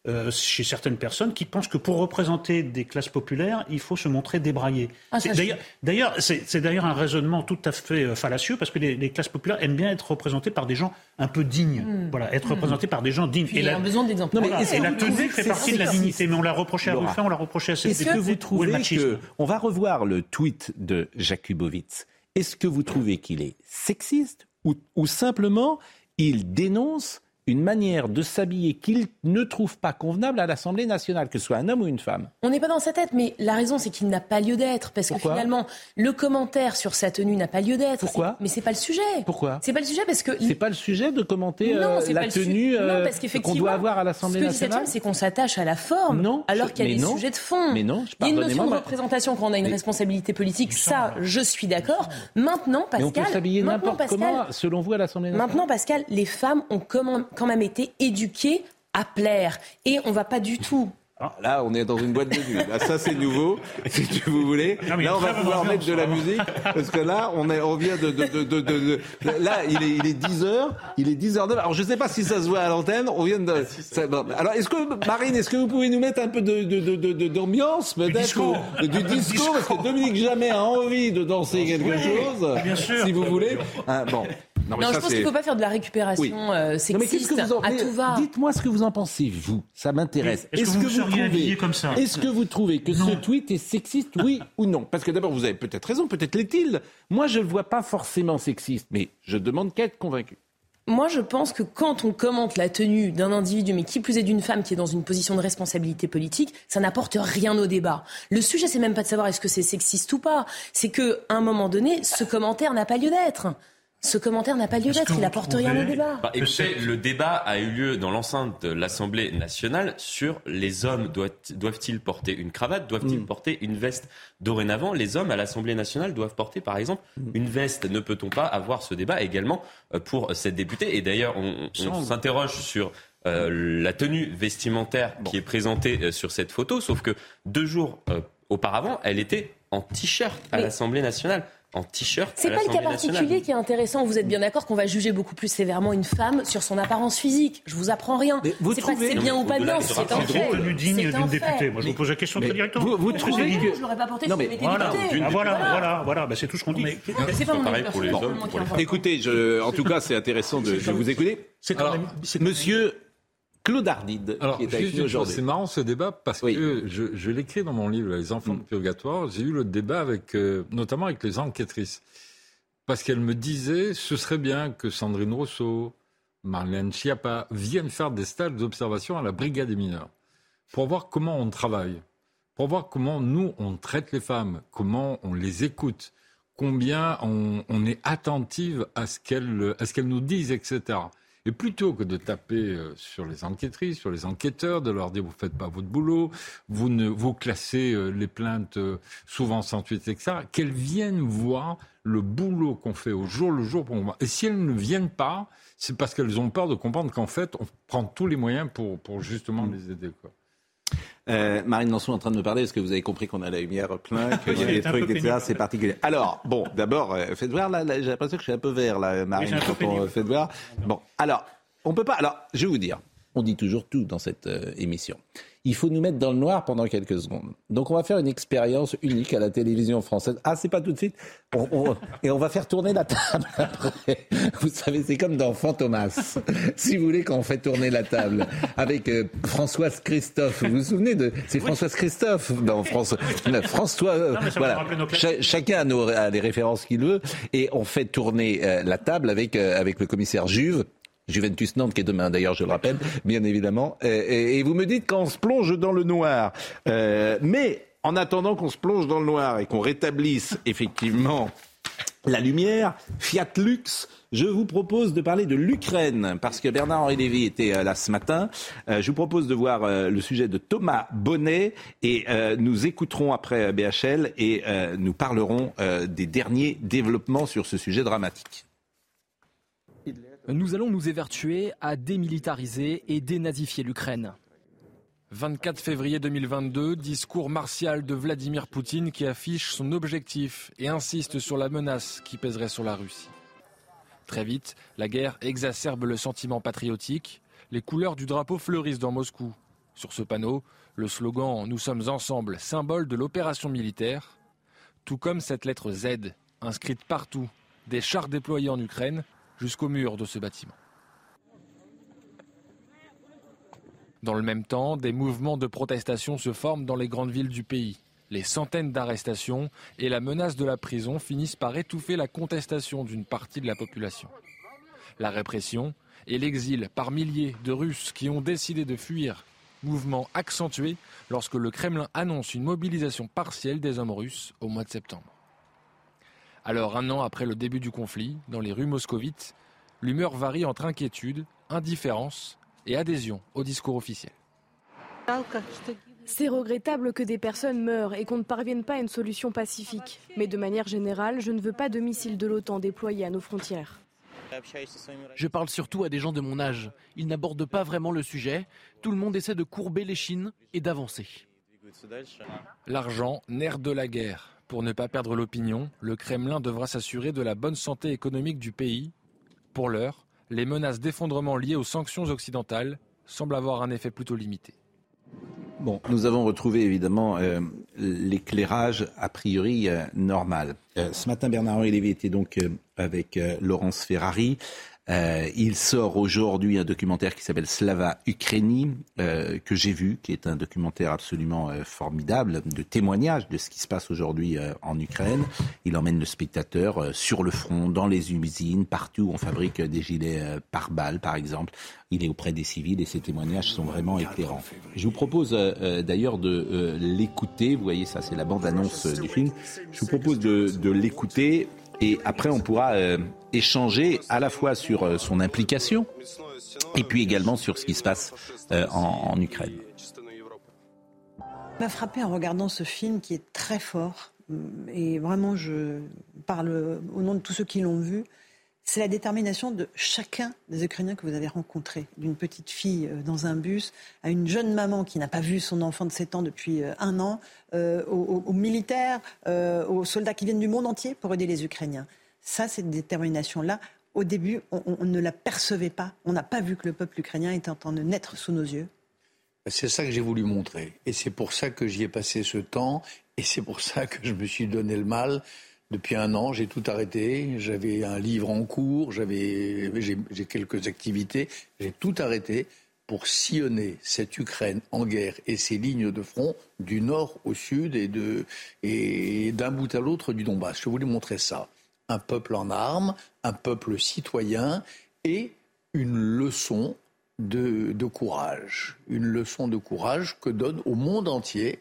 S3: euh, chez certaines personnes qui pensent que pour représenter des classes populaires, il faut se montrer débraillé. Ah, d'ailleurs, c'est d'ailleurs un raisonnement tout à fait euh, fallacieux parce que les, classes populaires aiment bien être représentées par des gens un peu dignes. Hmm. Voilà, être représentées par des gens dignes.
S6: et il y a besoin d'exemples.
S3: Et la tenue fait partie de la dignité, mais on l'a reproché à Ruffin, on l'a reproché à
S1: Est-ce que vous trouvez que on va revoir le tweet de Jakubowicz est-ce que vous trouvez qu'il est sexiste ou, ou simplement il dénonce une manière de s'habiller qu'il ne trouve pas convenable à l'Assemblée nationale, que ce soit un homme ou une femme.
S6: On n'est pas dans sa tête, mais la raison, c'est qu'il n'a pas lieu d'être. Parce que finalement, le commentaire sur sa tenue n'a pas lieu d'être.
S1: Pourquoi
S6: Mais c'est pas le sujet.
S1: Pourquoi
S6: C'est pas le sujet parce que.
S1: C'est pas le sujet de commenter euh, la tenue euh, qu'on doit avoir à l'Assemblée nationale.
S6: Ce que c'est qu'on s'attache à la forme, non, alors qu'il y a des sujets de fond.
S1: Mais non,
S6: je Il y a une notion de représentation quand on a une responsabilité politique, ça, je suis d'accord. Maintenant, Pascal.
S1: Mais on peut s'habiller n'importe comment, selon vous, à l'Assemblée nationale.
S6: Maintenant, Pascal, les femmes ont quand même été éduqués à plaire. Et on va pas du tout
S1: Ah. Là, on est dans une boîte de nuit. Là, ça, c'est nouveau, si vous voulez. là, on va pouvoir mettre de la musique, parce que là, on, est, on vient de, de, de, de, Là, il est, il est 10 heures, il est 10 heures. Alors, je ne sais pas si ça se voit à l'antenne. On vient de. Ah, alors, est-ce que Marine, est-ce que vous pouvez nous mettre un peu de d'ambiance, peut-être, du discours, du discours, parce que Dominique Jamais a envie de danser quelque chose, bien sûr. si vous voulez. Ah, bon.
S6: Non, je pense qu'il ne faut pas faire de la récupération euh, sexiste à tout va.
S1: Dites-moi ce que vous en pensez, vous. Ça m'intéresse.
S3: Est-ce que, vous, trouvez, comme ça
S1: Est-ce que vous trouvez que ce tweet est sexiste, oui ou non Parce que d'abord, vous avez peut-être raison, peut-être l'est-il. Moi, je ne le vois pas forcément sexiste, mais je demande qu'à être convaincu.
S6: Moi, je pense que quand on commente la tenue d'un individu, mais qui plus est d'une femme qui est dans une position de responsabilité politique, ça n'apporte rien au débat. Le sujet, c'est même pas de savoir est-ce que c'est sexiste ou pas. C'est qu'à un moment donné, ce commentaire n'a pas lieu d'être. Ce commentaire n'a pas lieu d'être, il n'apporte rien au débat.
S14: Bah, le débat a eu lieu dans l'enceinte de l'Assemblée nationale sur les hommes doivent-ils porter une cravate, doivent-ils mm. porter une veste. Dorénavant, les hommes à l'Assemblée nationale doivent porter, par exemple, mm. une veste. Ne peut-on pas avoir ce débat également euh, pour cette députée? Et d'ailleurs, on, s'interroge sur euh, la tenue vestimentaire qui est présentée euh, sur cette photo, sauf que deux jours auparavant, elle était en t-shirt à l'Assemblée nationale en t-shirt.
S6: C'est pas le cas particulier qui est intéressant. Vous êtes bien d'accord qu'on va juger beaucoup plus sévèrement une femme sur son apparence physique. Je vous apprends rien. C'est pas que c'est bien ou pas bien, c'est un fait.
S3: tenue digne d'une députée. Moi, je vous pose la question très directement.
S6: Vous, vous trouvez que je l'aurais pas porté si j'avais été
S3: ah, voilà, voilà, voilà, bah, c'est tout ce qu'on dit.
S6: C'est pas pareil
S1: pour les hommes. Écoutez, en tout cas, c'est intéressant de vous écouter. Monsieur Claude Ardide,
S12: qui est avec nous aujourd'hui. C'est marrant ce débat parce que je, l'écris dans mon livre Les enfants de mm. purgatoire. J'ai eu le débat avec, euh, notamment avec les enquêtrices. Parce qu'elles me disaient ce serait bien que Sandrine Rousseau, Marlène Schiappa viennent faire des stages d'observation à la brigade des mineurs pour voir comment on travaille, pour voir comment nous on traite les femmes, comment on les écoute, combien on, on est attentive à ce qu'elles nous disent, etc. Et plutôt que de taper euh, sur les enquêtrices, sur les enquêteurs, de leur dire vous faites pas votre boulot, vous ne vous classez euh, les plaintes euh, souvent sans suite, etc., qu'elles viennent voir le boulot qu'on fait au jour le jour pour moi. Et si elles ne viennent pas, c'est parce qu'elles ont peur de comprendre qu'en fait, on prend tous les moyens pour, pour justement les aider. Quoi.
S1: Euh, Marine Lançon est en train de me parler. Est-ce que vous avez compris qu'on a la lumière plein, qu'il y a des trucs, etc. C'est particulier. Alors, bon, d'abord, euh, faites voir, là, j'ai l'impression que je suis un peu vert, là, Marine, quand on fait voir. Bon, alors, on peut pas. Alors, je vais vous dire, on dit toujours tout dans cette euh, émission il faut nous mettre dans le noir pendant quelques secondes. Donc on va faire une expérience unique à la télévision française. Ah, c'est pas tout de suite. et on va faire tourner la table après. Vous savez, c'est comme dans Fantomas. Si vous voulez, quand on fait tourner la table avec euh, Françoise Christophe. Vous vous souvenez de C'est Françoise Christophe? Dans France. François. Euh, voilà. chacun a, nos, les références qu'il veut et on fait tourner euh, la table avec avec le commissaire Juve Juventus Nantes qui est demain d'ailleurs, je le rappelle, bien évidemment. Et, vous me dites qu'on se plonge dans le noir. Euh, mais en attendant qu'on se plonge dans le noir et qu'on rétablisse effectivement la lumière, Fiat Lux, je vous propose de parler de l'Ukraine, parce que Bernard-Henri Lévy était euh, là ce matin. Euh, je vous propose de voir le sujet de Thomas Bonnet, et nous écouterons après BHL, et nous parlerons des derniers développements sur ce sujet dramatique.
S24: Nous allons nous évertuer à démilitariser et dénazifier l'Ukraine.
S17: 24 février 2022, discours martial de Vladimir Poutine qui affiche son objectif et insiste sur la menace qui pèserait sur la Russie. Très vite, la guerre exacerbe le sentiment patriotique. Les couleurs du drapeau fleurissent dans Moscou. Sur ce panneau, le slogan Nous sommes ensemble, symbole de l'opération militaire, tout comme cette lettre Z, inscrite partout, des chars déployés en Ukraine, jusqu'au mur de ce bâtiment. Dans le même temps, des mouvements de protestation se forment dans les grandes villes du pays. Les centaines d'arrestations et la menace de la prison finissent par étouffer la contestation d'une partie de la population. La répression et l'exil par milliers de Russes qui ont décidé de fuir, mouvement accentué lorsque le Kremlin annonce une mobilisation partielle des hommes russes au mois de septembre. Alors, un an après le début du conflit, dans les rues moscovites, l'humeur varie entre inquiétude, indifférence et adhésion au discours officiel.
S25: C'est regrettable que des personnes meurent et qu'on ne parvienne pas à une solution pacifique. Mais de manière générale, je ne veux pas de missiles de l'OTAN déployés à nos frontières.
S24: Je parle surtout à des gens de mon âge. Ils n'abordent pas vraiment le sujet. Tout le monde essaie de courber les chines et d'avancer.
S26: L'argent, nerf de la guerre. Pour ne pas perdre l'opinion, le Kremlin devra s'assurer de la bonne santé économique du pays. Pour l'heure, les menaces d'effondrement liées aux sanctions occidentales semblent avoir un effet plutôt limité.
S1: Bon, nous avons retrouvé évidemment euh, l'éclairage a priori euh, normal. Euh, ce matin, Bernard-Henri Lévy était donc avec Laurence Ferrari. Euh, il sort aujourd'hui un documentaire qui s'appelle Slava Ukraini, euh, que j'ai vu, qui est un documentaire absolument euh, formidable, de témoignage de ce qui se passe aujourd'hui en Ukraine. Il emmène le spectateur sur le front, dans les usines, partout où on fabrique des gilets par balles, par exemple. Il est auprès des civils et ses témoignages sont vraiment éclairants. Je vous propose d'ailleurs de l'écouter. Vous voyez, ça, c'est la bande-annonce du film. Je vous propose de, de l'écouter et après, on pourra euh, échanger à la fois sur euh, son implication et puis également sur ce qui se passe euh, en, en, Ukraine.
S27: m'a frappé en regardant ce film qui est très fort. Et vraiment, je parle au nom de tous ceux qui l'ont vu c'est la détermination de chacun des Ukrainiens que vous avez rencontrés, d'une petite fille euh, dans un bus à une jeune maman qui n'a pas vu son enfant de 7 ans depuis euh, un an, euh, aux, militaires, aux soldats qui viennent du monde entier pour aider les Ukrainiens. Ça, cette détermination-là, au début, on, on, ne la percevait pas. On n'a pas vu que le peuple ukrainien était en train de naître sous nos yeux.
S28: C'est ça que j'ai voulu montrer. Et c'est pour ça que j'y ai passé ce temps. Et c'est pour ça que je me suis donné le mal depuis un an, j'ai tout arrêté. J'avais un livre en cours, j'avais, j'ai quelques activités. J'ai tout arrêté pour sillonner cette Ukraine en guerre et ses lignes de front du nord au sud et, d'un bout à l'autre du Donbass. Je voulais montrer ça. Un peuple en armes, un peuple citoyen et une leçon de courage. Une leçon de courage que donne au monde entier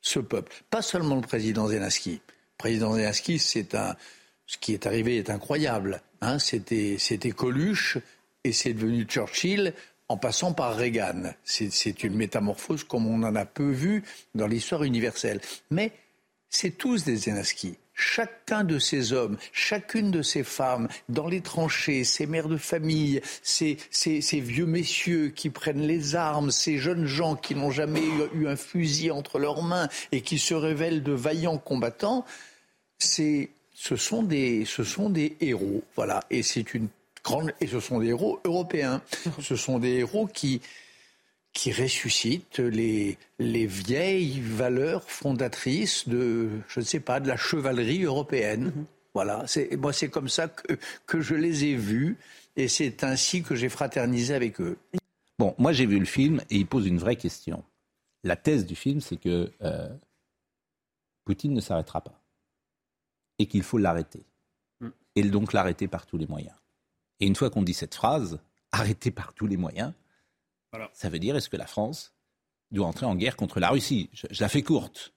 S28: ce peuple. Pas seulement le président Zelensky président Zelensky, ce qui est arrivé est incroyable. Hein. c'était, c'était Coluche et c'est devenu Churchill en passant par Reagan. C'est, une métamorphose comme on en a peu vu dans l'histoire universelle. Mais c'est tous des Zelensky. Chacun de ces hommes, chacune de ces femmes, dans les tranchées, ces mères de famille, ces, vieux messieurs qui prennent les armes, ces jeunes gens qui n'ont jamais eu un fusil entre leurs mains et qui se révèlent de vaillants combattants, c'est, ce sont des, ce sont des héros, voilà. Et c'est une grande, et ce sont des héros européens. Ce sont des héros qui, qui ressuscitent les, les vieilles valeurs fondatrices de, je ne sais pas, de la chevalerie européenne. Mm-hmm. Voilà. C'est, moi, c'est comme ça que, que je les ai vus et c'est ainsi que j'ai fraternisé avec eux.
S1: Bon, moi, j'ai vu le film et il pose une vraie question. La thèse du film, c'est que euh, Poutine ne s'arrêtera pas et qu'il faut l'arrêter. Mm. Et donc l'arrêter par tous les moyens. Et une fois qu'on dit cette phrase, arrêter par tous les moyens, ça veut dire est-ce que la France doit entrer en guerre contre la Russie? Je, la fais courte.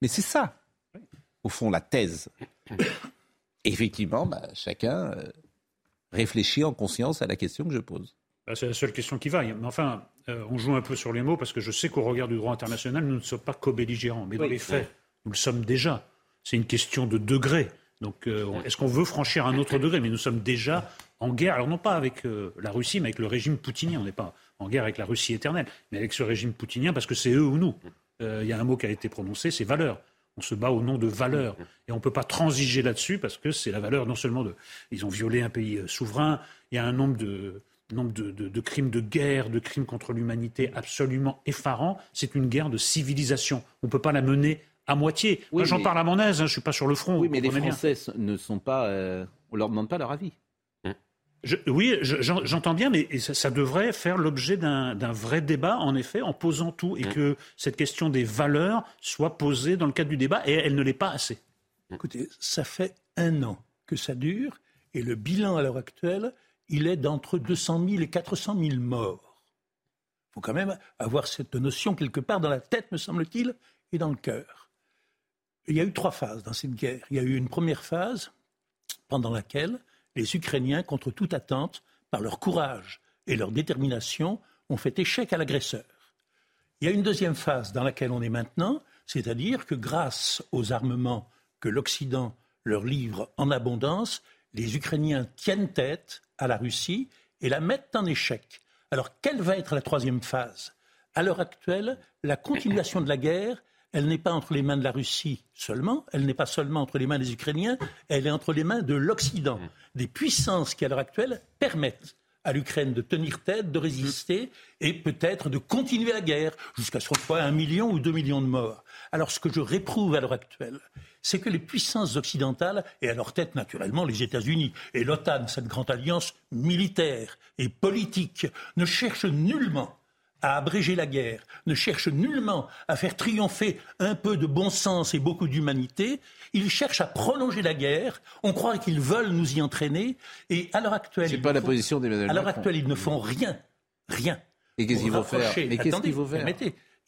S1: Mais c'est ça, au fond, la thèse. effectivement, bah, chacun euh, réfléchit en conscience à la question que je pose.
S3: Bah, c'est la seule question qui vaille. Mais enfin, euh, on joue un peu sur les mots parce que je sais qu'au regard du droit international, nous ne sommes pas co-belligérants. Mais dans les faits, nous le sommes déjà. C'est une question de degré. Donc, euh, est-ce qu'on veut franchir un autre degré? Mais nous sommes déjà en guerre, alors non pas avec euh, la Russie, mais avec le régime poutinien. On n'est pas en guerre avec la Russie éternelle, mais avec ce régime poutinien, parce que c'est eux ou nous. Euh, il y a un mot qui a été prononcé, c'est valeur. On se bat au nom de valeur. Et on ne peut pas transiger là-dessus, parce que c'est la valeur non seulement de... Ils ont violé un pays souverain, il y a un nombre de nombre de, de, crimes de guerre, de crimes contre l'humanité absolument effarants. C'est une guerre de civilisation. On ne peut pas la mener à moitié. Moi, j'en parle à mon aise, hein, je ne suis pas sur le front.
S1: Oui, mais les Français ne sont pas. Euh, on leur demande pas leur avis.
S3: Oui, j'entends bien, mais ça, devrait faire l'objet d'un vrai débat, en effet, en posant tout, et que cette question des valeurs soit posée dans le cadre du débat, et elle ne l'est pas assez.
S4: Écoutez, ça fait un an que ça dure, et le bilan à l'heure actuelle, il est d'entre 200 000 et 400 000 morts. Il faut quand même avoir cette notion quelque part dans la tête, me semble-t-il, et dans le cœur. Il y a eu trois phases dans cette guerre. Il y a eu une première phase pendant laquelle les Ukrainiens, contre toute attente, par leur courage et leur détermination, ont fait échec à l'agresseur. Il y a une deuxième phase dans laquelle on est maintenant, c'est-à-dire que grâce aux armements que l'Occident leur livre en abondance, les Ukrainiens tiennent tête à la Russie et la mettent en échec. Alors, quelle va être la troisième phase? À l'heure actuelle, la continuation de la guerre, elle n'est pas entre les mains de la Russie seulement, elle n'est pas seulement entre les mains des Ukrainiens, elle est entre les mains de l'Occident, des puissances qui, à l'heure actuelle, permettent à l'Ukraine de tenir tête, de résister et peut-être de continuer la guerre jusqu'à ce qu'on soit un million ou deux millions de morts. Alors ce que je réprouve à l'heure actuelle, c'est que les puissances occidentales, et à leur tête naturellement les États-Unis et l'OTAN, cette grande alliance militaire et politique, ne cherchent nullement à abréger la guerre, ne cherchent nullement à faire triompher un peu de bon sens et beaucoup d'humanité. Ils cherchent à prolonger la guerre. On croit qu'ils veulent nous y entraîner. Et à l'heure actuelle,
S1: c'est pas la position d'Emmanuel
S4: À l'heure actuelle, ils ne font rien, rien.
S1: Et qu'est-ce qu'ils vont faire
S4: Mais qu'est-ce qu'ils vont faire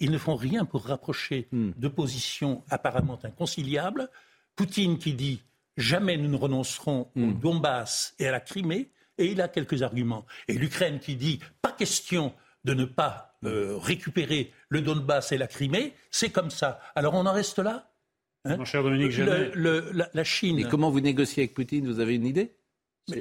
S4: ils ne font rien pour rapprocher hmm. de positions apparemment inconciliables. Poutine qui dit jamais nous ne renoncerons au hmm. Donbass et à la Crimée, et il a quelques arguments. Et l'Ukraine qui dit pas question de ne pas euh, récupérer le Donbass et la Crimée, c'est comme ça. Alors on en reste là
S3: hein Mon cher Dominique
S4: la, Chine.
S1: Et comment vous négociez avec Poutine? Vous avez une idée?
S4: Euh,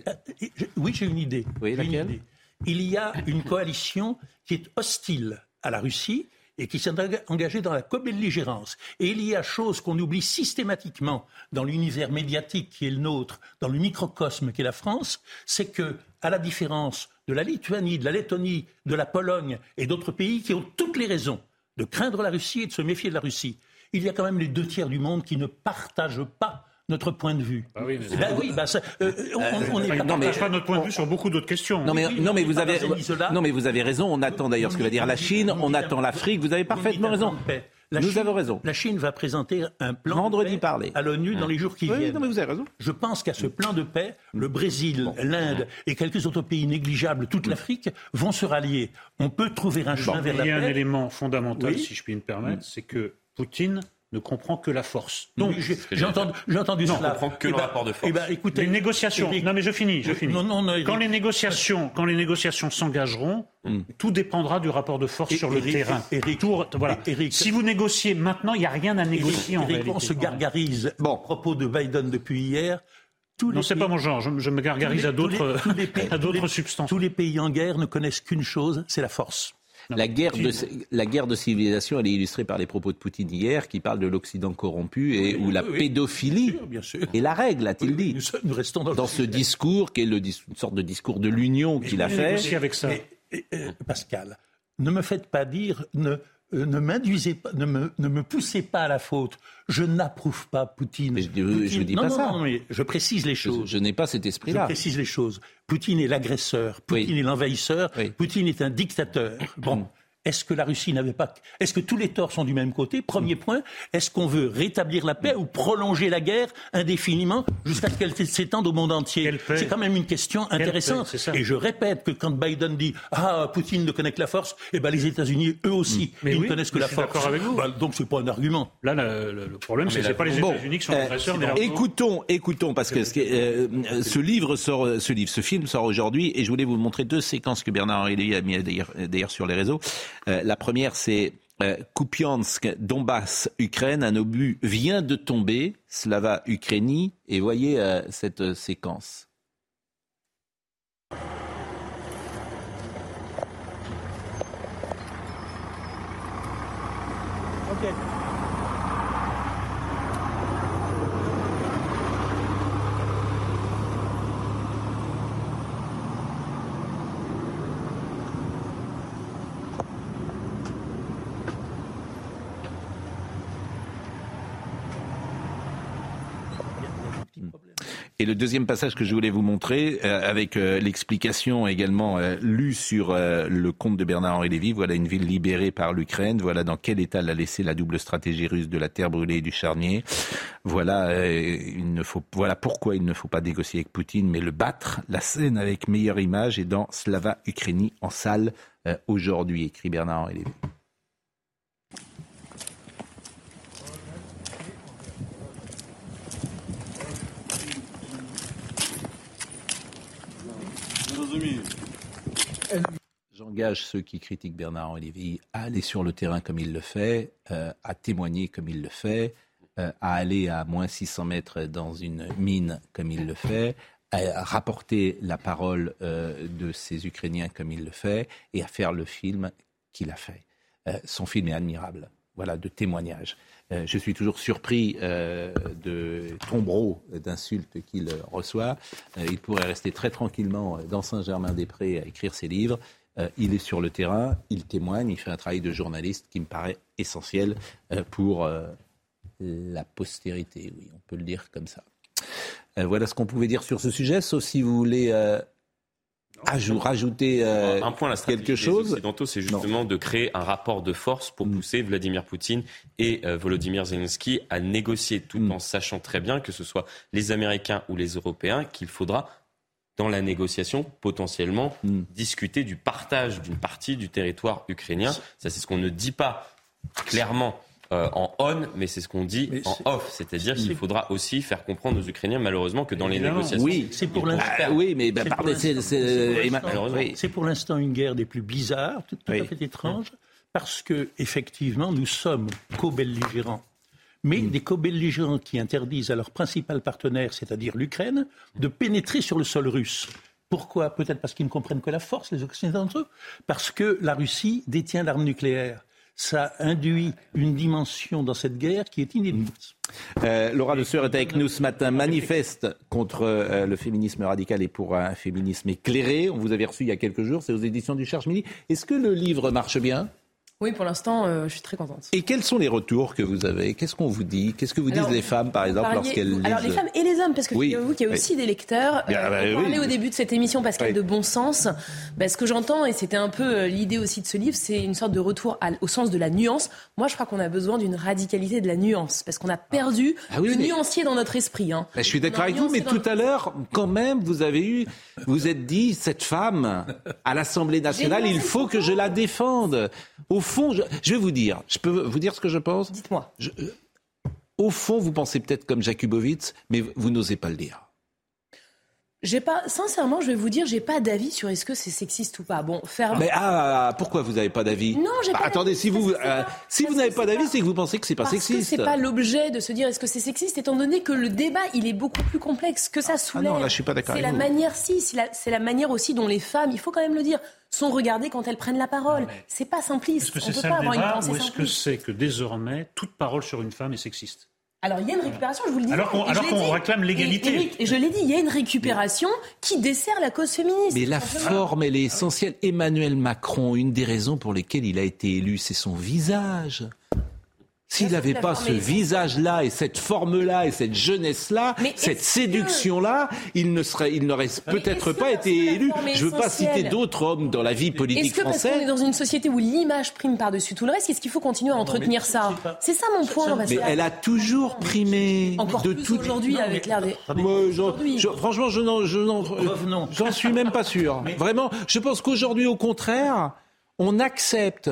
S4: Oui, j'ai une idée.
S1: Oui, laquelle?
S4: Il y a une coalition qui est hostile à la Russie et qui s'est engagé dans la co-belligérance. Et il y a chose qu'on oublie systématiquement dans l'univers médiatique qui est le nôtre, dans le microcosme qui est la France, c'est que, à la différence de la Lituanie, de la Lettonie, de la Pologne et d'autres pays qui ont toutes les raisons de craindre la Russie et de se méfier de la Russie, il y a quand même les deux tiers du monde qui ne partagent pas notre point de vue.
S3: Ah oui, mais bah oui, bah euh, on, on, est non, mais, pas notre point de vue sur beaucoup d'autres questions.
S1: Non mais, non, mais vous avez, non, mais vous avez raison. On attend d'ailleurs ce que va dire la Chine. On attend l'Afrique. Vous avez parfaitement raison. La Nous Chine, avons raison.
S4: La Chine va présenter un plan
S1: Vendredi
S4: de paix à l'ONU dans les jours qui
S1: oui,
S4: viennent.
S1: Non, mais vous avez raison.
S4: Je pense qu'à ce plan de paix, le Brésil, l'Inde et quelques autres pays négligeables, toute l'Afrique, vont se rallier. On peut trouver un chemin vers la paix.
S3: Il y a un élément fondamental, si je puis me permettre, c'est que Poutine ne comprend que la force.
S4: Donc j'ai entendu, entendu
S14: non,
S4: cela.
S14: Ne comprend que le eh ben, rapport de force.
S4: Eh ben, écoutez,
S3: les négociations. Non mais je finis, je finis.
S4: Non, non, non,
S3: quand les négociations, quand les négociations s'engageront, hmm. tout dépendra du rapport de force sur le terrain.
S4: Eric,
S3: voilà. si vous négociez maintenant, il n'y a rien à négocier en réalité.
S4: On se gargarise. Bon, à propos de Biden depuis hier.
S3: Tous non, c'est pas mon genre. Je, me gargarise à d'autres, à d'autres substances.
S4: Tous les pays en guerre ne connaissent qu'une chose, c'est la force.
S1: La guerre, de, la guerre de civilisation, elle est illustrée par les propos de Poutine hier, qui parle de l'Occident corrompu et où la pédophilie est la règle, a-t-il dit.
S4: Nous, restons dans,
S1: ce discours, qui est le, une sorte de discours de l'union qu'il a fait.
S3: Avec ça.
S4: Euh, Pascal, ne me faites pas dire, ne, euh, ne m'induisez pas, ne me, ne me, poussez pas à la faute. Je n'approuve pas Poutine.
S1: je, ne dis
S4: pas
S1: ça.
S4: Non, mais je précise les choses.
S1: Je, n'ai pas cet esprit-là.
S4: Je précise les choses. Poutine est l'agresseur. Poutine est l'envahisseur. Poutine est un dictateur. Bon. Est-ce que la Russie n'avait pas. Est-ce que tous les torts sont du même côté? Premier point. Est-ce qu'on veut rétablir la paix ou prolonger la guerre indéfiniment jusqu'à ce qu'elle s'étende au monde entier? C'est quand même une question intéressante. Et je répète que quand Biden dit Ah, Poutine ne connaît que la force, eh ben les États-Unis, eux aussi, ils ne connaissent que la force.
S3: D'accord avec vous.
S4: Bah, donc c'est pas un argument.
S3: Là, le, problème, c'est n'est pas les États-Unis qui sont euh,
S1: écoutons, écoutons, parce que euh, ce livre sort, ce livre, ce film sort aujourd'hui, et je voulais vous montrer deux séquences que Bernard-Henri Lévy a mis d'ailleurs sur les réseaux. Euh, la première, c'est euh, Kupiansk, Donbass, Ukraine. Un obus vient de tomber, Slava Ukraini. Et voyez euh, cette séquence. Et le deuxième passage que je voulais vous montrer, euh, avec euh, l'explication également euh, lue sur le compte de Bernard-Henri Lévy, voilà une ville libérée par l'Ukraine, voilà dans quel état l'a laissé la double stratégie russe de la terre brûlée et du charnier. Voilà, voilà pourquoi il ne faut pas négocier avec Poutine, mais le battre. La scène avec meilleure image est dans Slava Ukraini en salle aujourd'hui, écrit Bernard-Henri Lévy. J'engage ceux qui critiquent Bernard Olivier à aller sur le terrain comme il le fait, euh, à témoigner comme il le fait, euh, à aller à moins 600 mètres dans une mine comme il le fait, à rapporter la parole de ces Ukrainiens comme il le fait et à faire le film qu'il a fait. son film est admirable, voilà, de témoignages. Euh, je suis toujours surpris euh, de tombereaux d'insultes qu'il reçoit. Euh, il pourrait rester très tranquillement dans Saint-Germain-des-Prés à écrire ses livres. il est sur le terrain, il témoigne, il fait un travail de journaliste qui me paraît essentiel pour la postérité, oui, on peut le dire comme ça. voilà ce qu'on pouvait dire sur ce sujet, sauf si vous voulez rajouter euh,
S14: un point la quelque chose. Des Occidentaux, c'est justement de créer un rapport de force pour mm. pousser Vladimir Poutine et euh, Volodymyr Zelensky à négocier, tout mm. en sachant très bien que ce soit les Américains ou les Européens qu'il faudra dans la négociation potentiellement mm. discuter du partage d'une partie du territoire ukrainien. Ça, c'est ce qu'on ne dit pas clairement euh, en on, mais c'est ce qu'on dit en off. C'est-à-dire qu'il faudra aussi faire comprendre aux Ukrainiens, malheureusement, que dans les négociations.
S1: Oui, c'est pour l'instant. oui, mais bah,
S4: c'est pour l'instant une guerre des plus bizarres, tout, à fait étrange, parce que effectivement, nous sommes co-belligérants mais mm. des co-belligérants qui interdisent à leur principal partenaire, c'est-à-dire l'Ukraine, de pénétrer sur le sol russe. Pourquoi? Peut-être parce qu'ils ne comprennent que la force, les Occidentaux, parce que la Russie détient l'arme nucléaire ça induit une dimension dans cette guerre qui est inédite.
S1: Euh, Laura Le est avec nous ce matin, manifeste contre euh, le féminisme radical et pour un féminisme éclairé. On vous avait reçu il y a quelques jours, c'est aux éditions du Cherche Midi. Est-ce que le livre marche bien?
S6: Oui, pour l'instant, euh, je suis très contente.
S1: Et quels sont les retours que vous avez? Qu'est-ce qu'on vous dit? Qu'est-ce que vous disent les femmes, par exemple, lorsqu'elles lisent
S6: Alors, les femmes et les hommes, parce que oui. vous qu'il y a aussi des lecteurs. Bien, bah, on parlait au début de cette émission, Pascal, de bon sens. Bah, ce que j'entends, et c'était un peu euh, l'idée aussi de ce livre, c'est une sorte de retour au sens de la nuance. Moi, je crois qu'on a besoin d'une radicalité de la nuance, parce qu'on a perdu ah le nuancier dans notre esprit. Hein.
S1: Bah, je suis d'accord avec vous, mais tout à l'heure, quand même, vous avez eu, vous êtes dit, cette femme, à l'Assemblée nationale, il faut que je la défende. Au fond, je, je vais vous dire, je peux vous dire ce que je pense?
S6: Dites-moi.
S1: Euh, au fond, vous pensez peut-être comme Jakubowicz, mais vous n'osez pas le dire.
S6: J'ai pas, sincèrement, je vais vous dire, j'ai pas d'avis sur est-ce que c'est sexiste ou pas. Bon, faire.
S1: Mais ah, pourquoi vous n'avez pas d'avis?
S6: Non, j'ai bah, pas.
S1: Attendez, si vous, euh, si vous n'avez pas d'avis, c'est que vous pensez que c'est pas
S6: parce
S1: sexiste.
S6: C'est pas l'objet de se dire est-ce que c'est sexiste, étant donné que le débat, il est beaucoup plus complexe que ça soulève.
S1: Ah non, là, je suis pas d'accord.
S6: C'est la manière, si, c'est la, la, manière aussi dont les femmes, il faut quand même le dire, sont regardées quand elles prennent la parole. C'est pas simpliste.
S3: Est-ce que c'est ça le débat, ou est-ce que c'est que désormais toute parole sur une femme est sexiste?
S6: Alors il y a une récupération, je vous le dis.
S3: Alors qu'on réclame l'égalité.
S6: Et, je l'ai dit, il y a une récupération qui dessert la cause féministe.
S1: Mais la forme, elle est essentielle. Emmanuel Macron, une des raisons pour lesquelles il a été élu, c'est son visage. S'il n'avait pas ce visage-là et cette forme-là et cette jeunesse-là, cette séduction-là, il ne serait, il n'aurait peut-être pas été élu. Je ne veux pas citer d'autres hommes dans la vie politique française. Est-ce
S6: que est dans une société où l'image prime par-dessus tout le reste, est-ce qu'il faut continuer à entretenir ça C'est ça mon point.
S1: Mais elle a toujours primé.
S6: Encore
S1: de
S6: plus aujourd'hui avec l'air des.
S1: franchement, je n'en, je j'en suis même pas sûr. Vraiment, je pense qu'aujourd'hui, au contraire, on accepte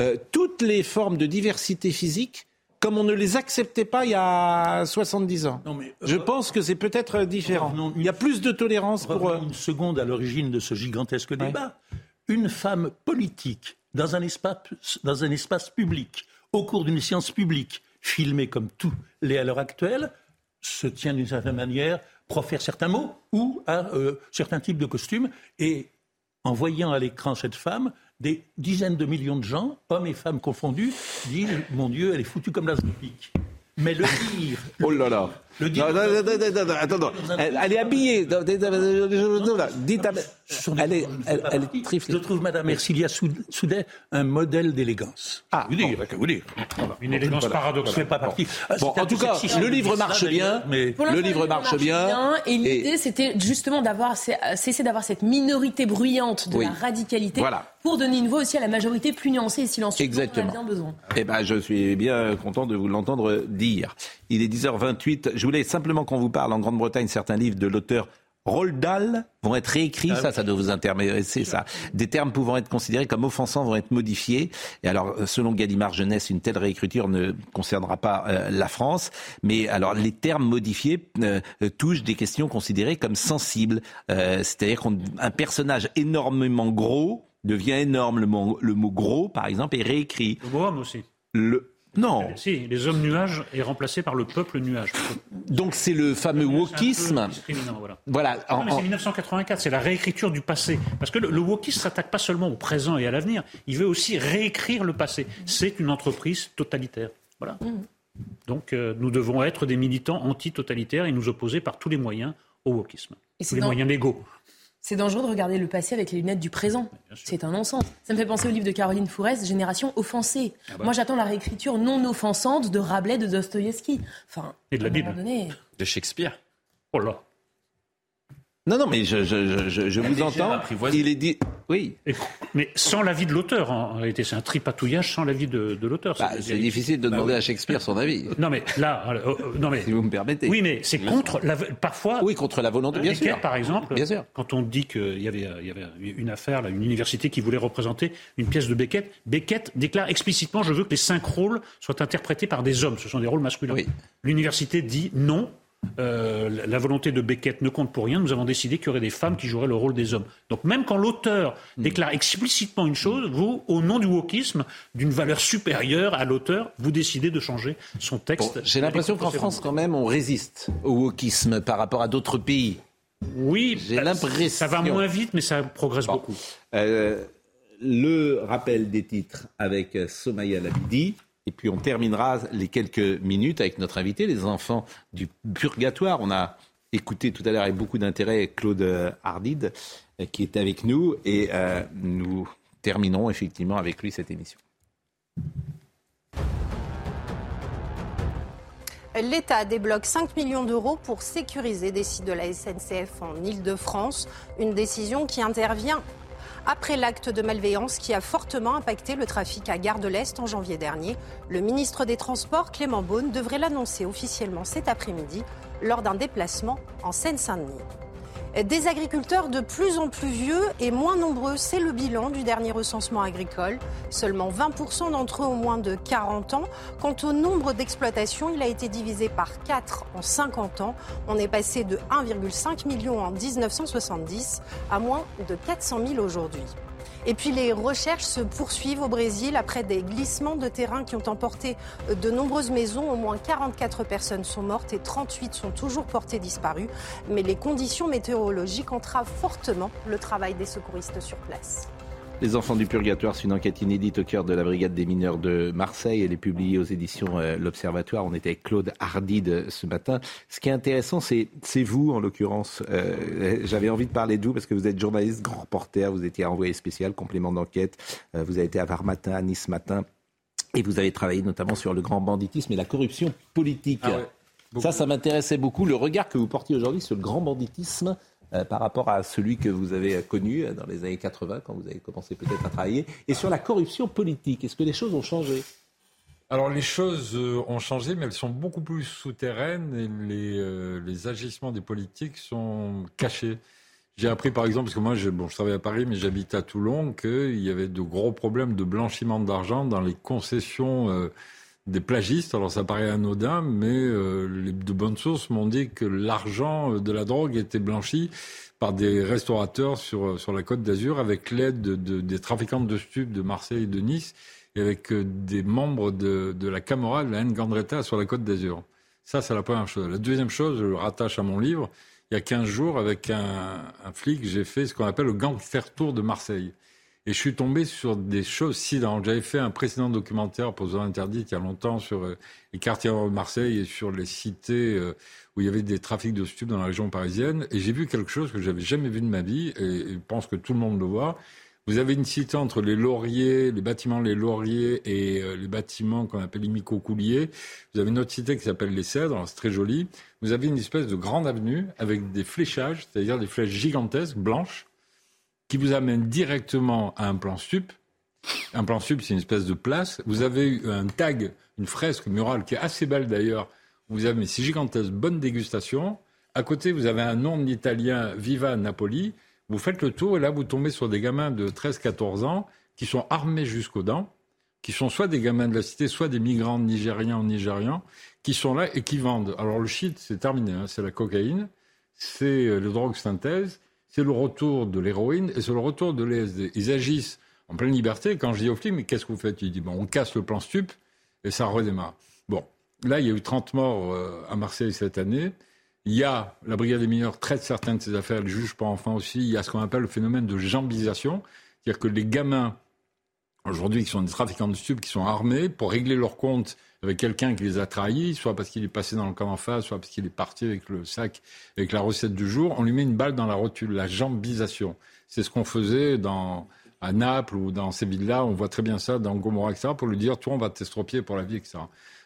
S1: euh, toutes les formes de diversité physique comme on ne les acceptait pas il y a 70 ans. Je pense que c'est peut-être différent. il y a plus de tolérance pour...
S4: Euh, une seconde à l'origine de ce gigantesque débat. Une femme politique dans un, espace, dans un espace public, au cours d'une séance publique, filmée comme tous les à l'heure actuelle, se tient d'une certaine manière, profère certains mots ou a euh, certains types de costumes. Et en voyant à l'écran cette femme, des dizaines de millions de gens, hommes et femmes confondus, disent Mon Dieu, elle est foutue comme la pique. Mais le dire.
S1: oh là là le non, non, non, attends, elle, elle, est habillée. Dites elle est, elle.
S4: Je trouve Madame Ercilia Soudet un modèle d'élégance.
S1: Ah,
S4: vous dire,
S1: vous dire.
S3: Une élégance paradoxale.
S4: pas partie.
S1: Bon, en tout cas, le livre marche bien. Mais le livre marche bien.
S6: Et l'idée, c'était justement d'avoir cesser d'avoir cette minorité bruyante de la radicalité. Pour donner une voix aussi à la majorité plus nuancée et silencieuse.
S1: Exactement.
S6: On a bien besoin.
S1: Eh ben, je suis bien content de vous l'entendre dire. Il est 10h28. Je voulais simplement qu'on vous parle en Grande-Bretagne, certains livres de l'auteur Roald Dahl vont être réécrits, ah ça, ça doit vous intéresser, ça. Des termes pouvant être considérés comme offensants vont être modifiés. Et alors, selon Gallimard Jeunesse, une telle réécriture ne concernera pas euh, la France. Mais alors, les termes modifiés euh, touchent des questions considérées comme sensibles. Euh, c'est-à-dire qu'un personnage énormément gros devient énorme. Le mot, le mot gros, par exemple, est réécrit.
S3: Le mot homme aussi.
S1: Le, Non.
S3: Si, les hommes nuages est remplacé par le peuple nuage.
S1: Donc c'est le fameux wokisme.
S3: Voilà.
S1: voilà
S3: en, mais c'est 1984, c'est la réécriture du passé. Parce que le, le wokisme s'attaque pas seulement au présent et à l'avenir, il veut aussi réécrire le passé. C'est une entreprise totalitaire. Voilà. Mmh. Donc euh, nous devons être des militants anti-totalitaires et nous opposer par tous les moyens au wokisme. Et tous les moyens légaux.
S6: C'est dangereux de regarder le passé avec les lunettes du présent. C'est un non-sens. Ça me fait penser au livre de Caroline Fourès, Génération offensée. Ah bah. Moi, j'attends la réécriture non offensante de Rabelais, de Dostoïevski. Enfin,
S3: et de la Bible.
S14: De Shakespeare.
S3: Oh là.
S1: Non, non, mais je, je, je, je vous entends. Il est dit. Oui.
S3: mais sans l'avis de l'auteur, en réalité, c'est un tripatouillage sans l'avis de, de l'auteur.
S1: Bah, c'est difficile de bah demander à Shakespeare son avis.
S3: Non, mais là, euh, euh, non, mais.
S1: Si vous me permettez.
S3: Oui, mais c'est contre la, parfois.
S1: Oui, contre la volonté, bien sûr.
S3: par exemple.
S1: Bien sûr.
S3: Quand on dit qu'il y avait, il y avait une affaire, là, une université qui voulait représenter une pièce de Beckett, Beckett déclare explicitement je veux que les cinq rôles soient interprétés par des hommes. Ce sont des rôles masculins. Oui. L'université dit non, euh, la volonté de Beckett ne compte pour rien. Nous avons décidé qu'il y aurait des femmes qui joueraient le rôle des hommes. Donc même quand l'auteur hmm. déclare explicitement une chose, vous, au nom du wokisme, d'une valeur supérieure à l'auteur, vous décidez de changer son texte.
S1: J'ai l'impression qu'en France, quand même, on résiste au wokisme par rapport à d'autres pays.
S3: Oui, j'ai l'impression. Ça va moins vite, mais ça progresse beaucoup.
S1: Euh, le rappel des titres avec Somaya Labidi. Et puis on terminera les quelques minutes avec notre invité, les enfants du purgatoire. On a écouté tout à l'heure avec beaucoup d'intérêt Claude Hardid euh, qui est avec nous et euh, nous terminerons effectivement avec lui cette émission.
S2: L'État débloque 5 millions d'euros pour sécuriser des sites de la SNCF en Ile-de-France. Une décision qui intervient après l'acte de malveillance qui a fortement impacté le trafic à Gare de l'Est en janvier dernier. Le ministre des Transports, Clément Beaune, devrait l'annoncer officiellement cet après-midi lors d'un déplacement en Seine-Saint-Denis. Des agriculteurs de plus en plus vieux et moins nombreux, c'est le bilan du dernier recensement agricole. Seulement 20% d'entre eux ont moins de 40 ans. Quant au nombre d'exploitations, il a été divisé par 4 en 50 ans. On est passé de 1,5 million en 1970 à moins de 400 000 aujourd'hui. Et puis les recherches se poursuivent au Brésil après des glissements de terrain qui ont emporté de nombreuses maisons. Au moins 44 personnes sont mortes et 38 sont toujours portées disparues. Mais les conditions météorologiques entravent fortement le travail des secouristes sur place.
S1: Les enfants du purgatoire, c'est une enquête inédite au cœur de la brigade des mineurs de Marseille. Elle est publiée aux éditions euh, L'Observatoire. On était avec Claude Hardide ce matin. Ce qui est intéressant, c'est vous, en l'occurrence. Euh, j'avais envie de parler de vous parce que vous êtes journaliste, grand reporter, vous étiez envoyé spécial, complément d'enquête. Euh, vous avez été à Var Matin, à Nice Matin. Et vous avez travaillé notamment sur le grand banditisme et la corruption politique. Ah ça, ça m'intéressait beaucoup. Le regard que vous portiez aujourd'hui sur le grand banditisme euh, par rapport à celui que vous avez connu euh, dans les années 80, quand vous avez commencé peut-être à travailler, et sur la corruption politique. Est-ce que les choses ont changé?
S12: Alors les choses euh, ont changé, mais elles sont beaucoup plus souterraines et les, agissements des politiques sont cachés. J'ai appris par exemple, parce que moi je, bon, je travaille à Paris, mais j'habite à Toulon, qu'il y avait de gros problèmes de blanchiment d'argent dans les concessions des plagistes. Alors ça paraît anodin, mais euh, les, de bonnes sources m'ont dit que l'argent de la drogue était blanchi par des restaurateurs sur, euh, sur la côte d'Azur avec l'aide de, des trafiquants de stupes de Marseille et de Nice et avec euh, des membres de, de la Camorra, de la Ngandreta sur la côte d'Azur. Ça, c'est la première chose. La deuxième chose, je le rattache à mon livre. Il y a 15 jours, avec un, un flic, j'ai fait ce qu'on appelle le gangster tour de Marseille. Et je suis tombé sur des choses sidérantes. J'avais fait un précédent documentaire pour Zone Interdite il y a longtemps sur euh, les quartiers de Marseille et sur les cités euh, où il y avait des trafics de stupes dans la région parisienne. Et j'ai vu quelque chose que j'avais jamais vu de ma vie et je pense que tout le monde le voit. Vous avez une cité entre les lauriers, les bâtiments les lauriers et euh, les bâtiments qu'on appelle les micro-couliers. Vous avez une autre cité qui s'appelle les Cèdres, c'est très joli. Vous avez une espèce de grande avenue avec des fléchages, c'est-à-dire des flèches gigantesques, blanches, qui vous amène directement à un plan sup. Un plan sup, c'est une espèce de place. Vous avez un tag, une fresque murale qui est assez belle d'ailleurs. Vous avez, c'est gigantesque, bonne dégustation. À côté, vous avez un nom italien, Viva Napoli. Vous faites le tour et là, vous tombez sur des gamins de 13-14 ans qui sont armés jusqu'aux dents, qui sont soit des gamins de la cité, soit des migrants nigériens ou nigérians, qui sont là et qui vendent. Alors le shit, c'est terminé, hein. c'est la cocaïne, c'est euh, le drogue synthèse, c'est le retour de l'héroïne et c'est le retour de l'ESD. Ils agissent en pleine liberté. Quand je dis au flic, mais qu'est-ce que vous faites? Il dit, bon, on casse le plan stup et ça redémarre. Bon, là, il y a eu 30 morts euh, à Marseille cette année. Il y a, la brigade des mineurs traite certaines de ces affaires, le juge pas enfant aussi. Il y a ce qu'on appelle le phénomène de jambisation. C'est-à-dire que les gamins, aujourd'hui, qui sont des trafiquants de stupes, qui sont armés pour régler leur compte avec quelqu'un qui les a trahis, soit parce qu'il est passé dans le camp en face, soit parce qu'il est parti avec le sac, avec la recette du jour, on lui met une balle dans la rotule, la jambisation. C'est ce qu'on faisait dans, à Naples ou dans ces villes-là, on voit très bien ça dans Gomorrah, etc., pour lui dire, toi, on va t'estropier pour la vie, etc.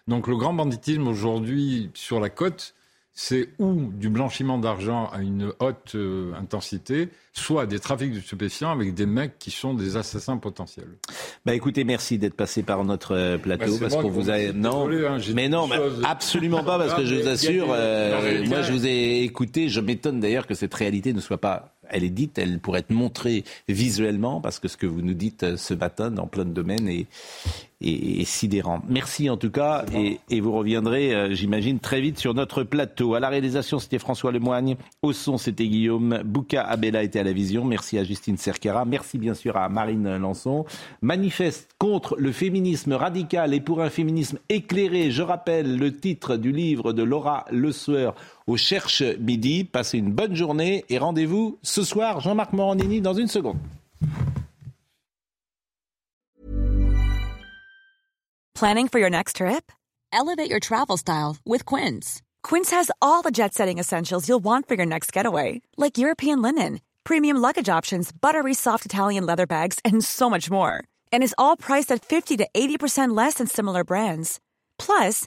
S12: Donc le grand banditisme aujourd'hui sur la côte, c'est ou du blanchiment d'argent à une haute euh, intensité, soit des trafics de stupéfiants avec des mecs qui sont des assassins potentiels.
S1: Bah écoutez, merci d'être passé par notre euh, plateau bah, parce qu'on vous a non, hein, mais non, absolument pas parce que je vous assure, euh, moi je vous ai écouté, je m'étonne d'ailleurs que cette réalité ne soit pas elle est dite, elle pourrait être montrée visuellement, parce que ce que vous nous dites ce matin dans plein de domaines est, sidérant. Merci en tout cas, et, vous reviendrez, euh, j'imagine, très vite sur notre plateau. À la réalisation, c'était François Lemoigne. Au son, c'était Guillaume. Bouka Abella était à la vision. Merci à Justine Cerquera. Merci bien sûr à Marine Lançon. Manifeste contre le féminisme radical et pour un féminisme éclairé. Je rappelle le titre du livre de Laura Le Sueur au Cherche Midi. Passez une bonne journée et rendez-vous ce soir, Jean-Marc Morandini, dans une seconde.
S29: Planning for your next trip? Elevate your travel style with Quince. Quince has all the jet setting essentials you'll want for your next getaway, like European linen, premium luggage options, buttery soft Italian leather bags, and so much more. And is all priced at 50 to 80% less than similar brands. Plus,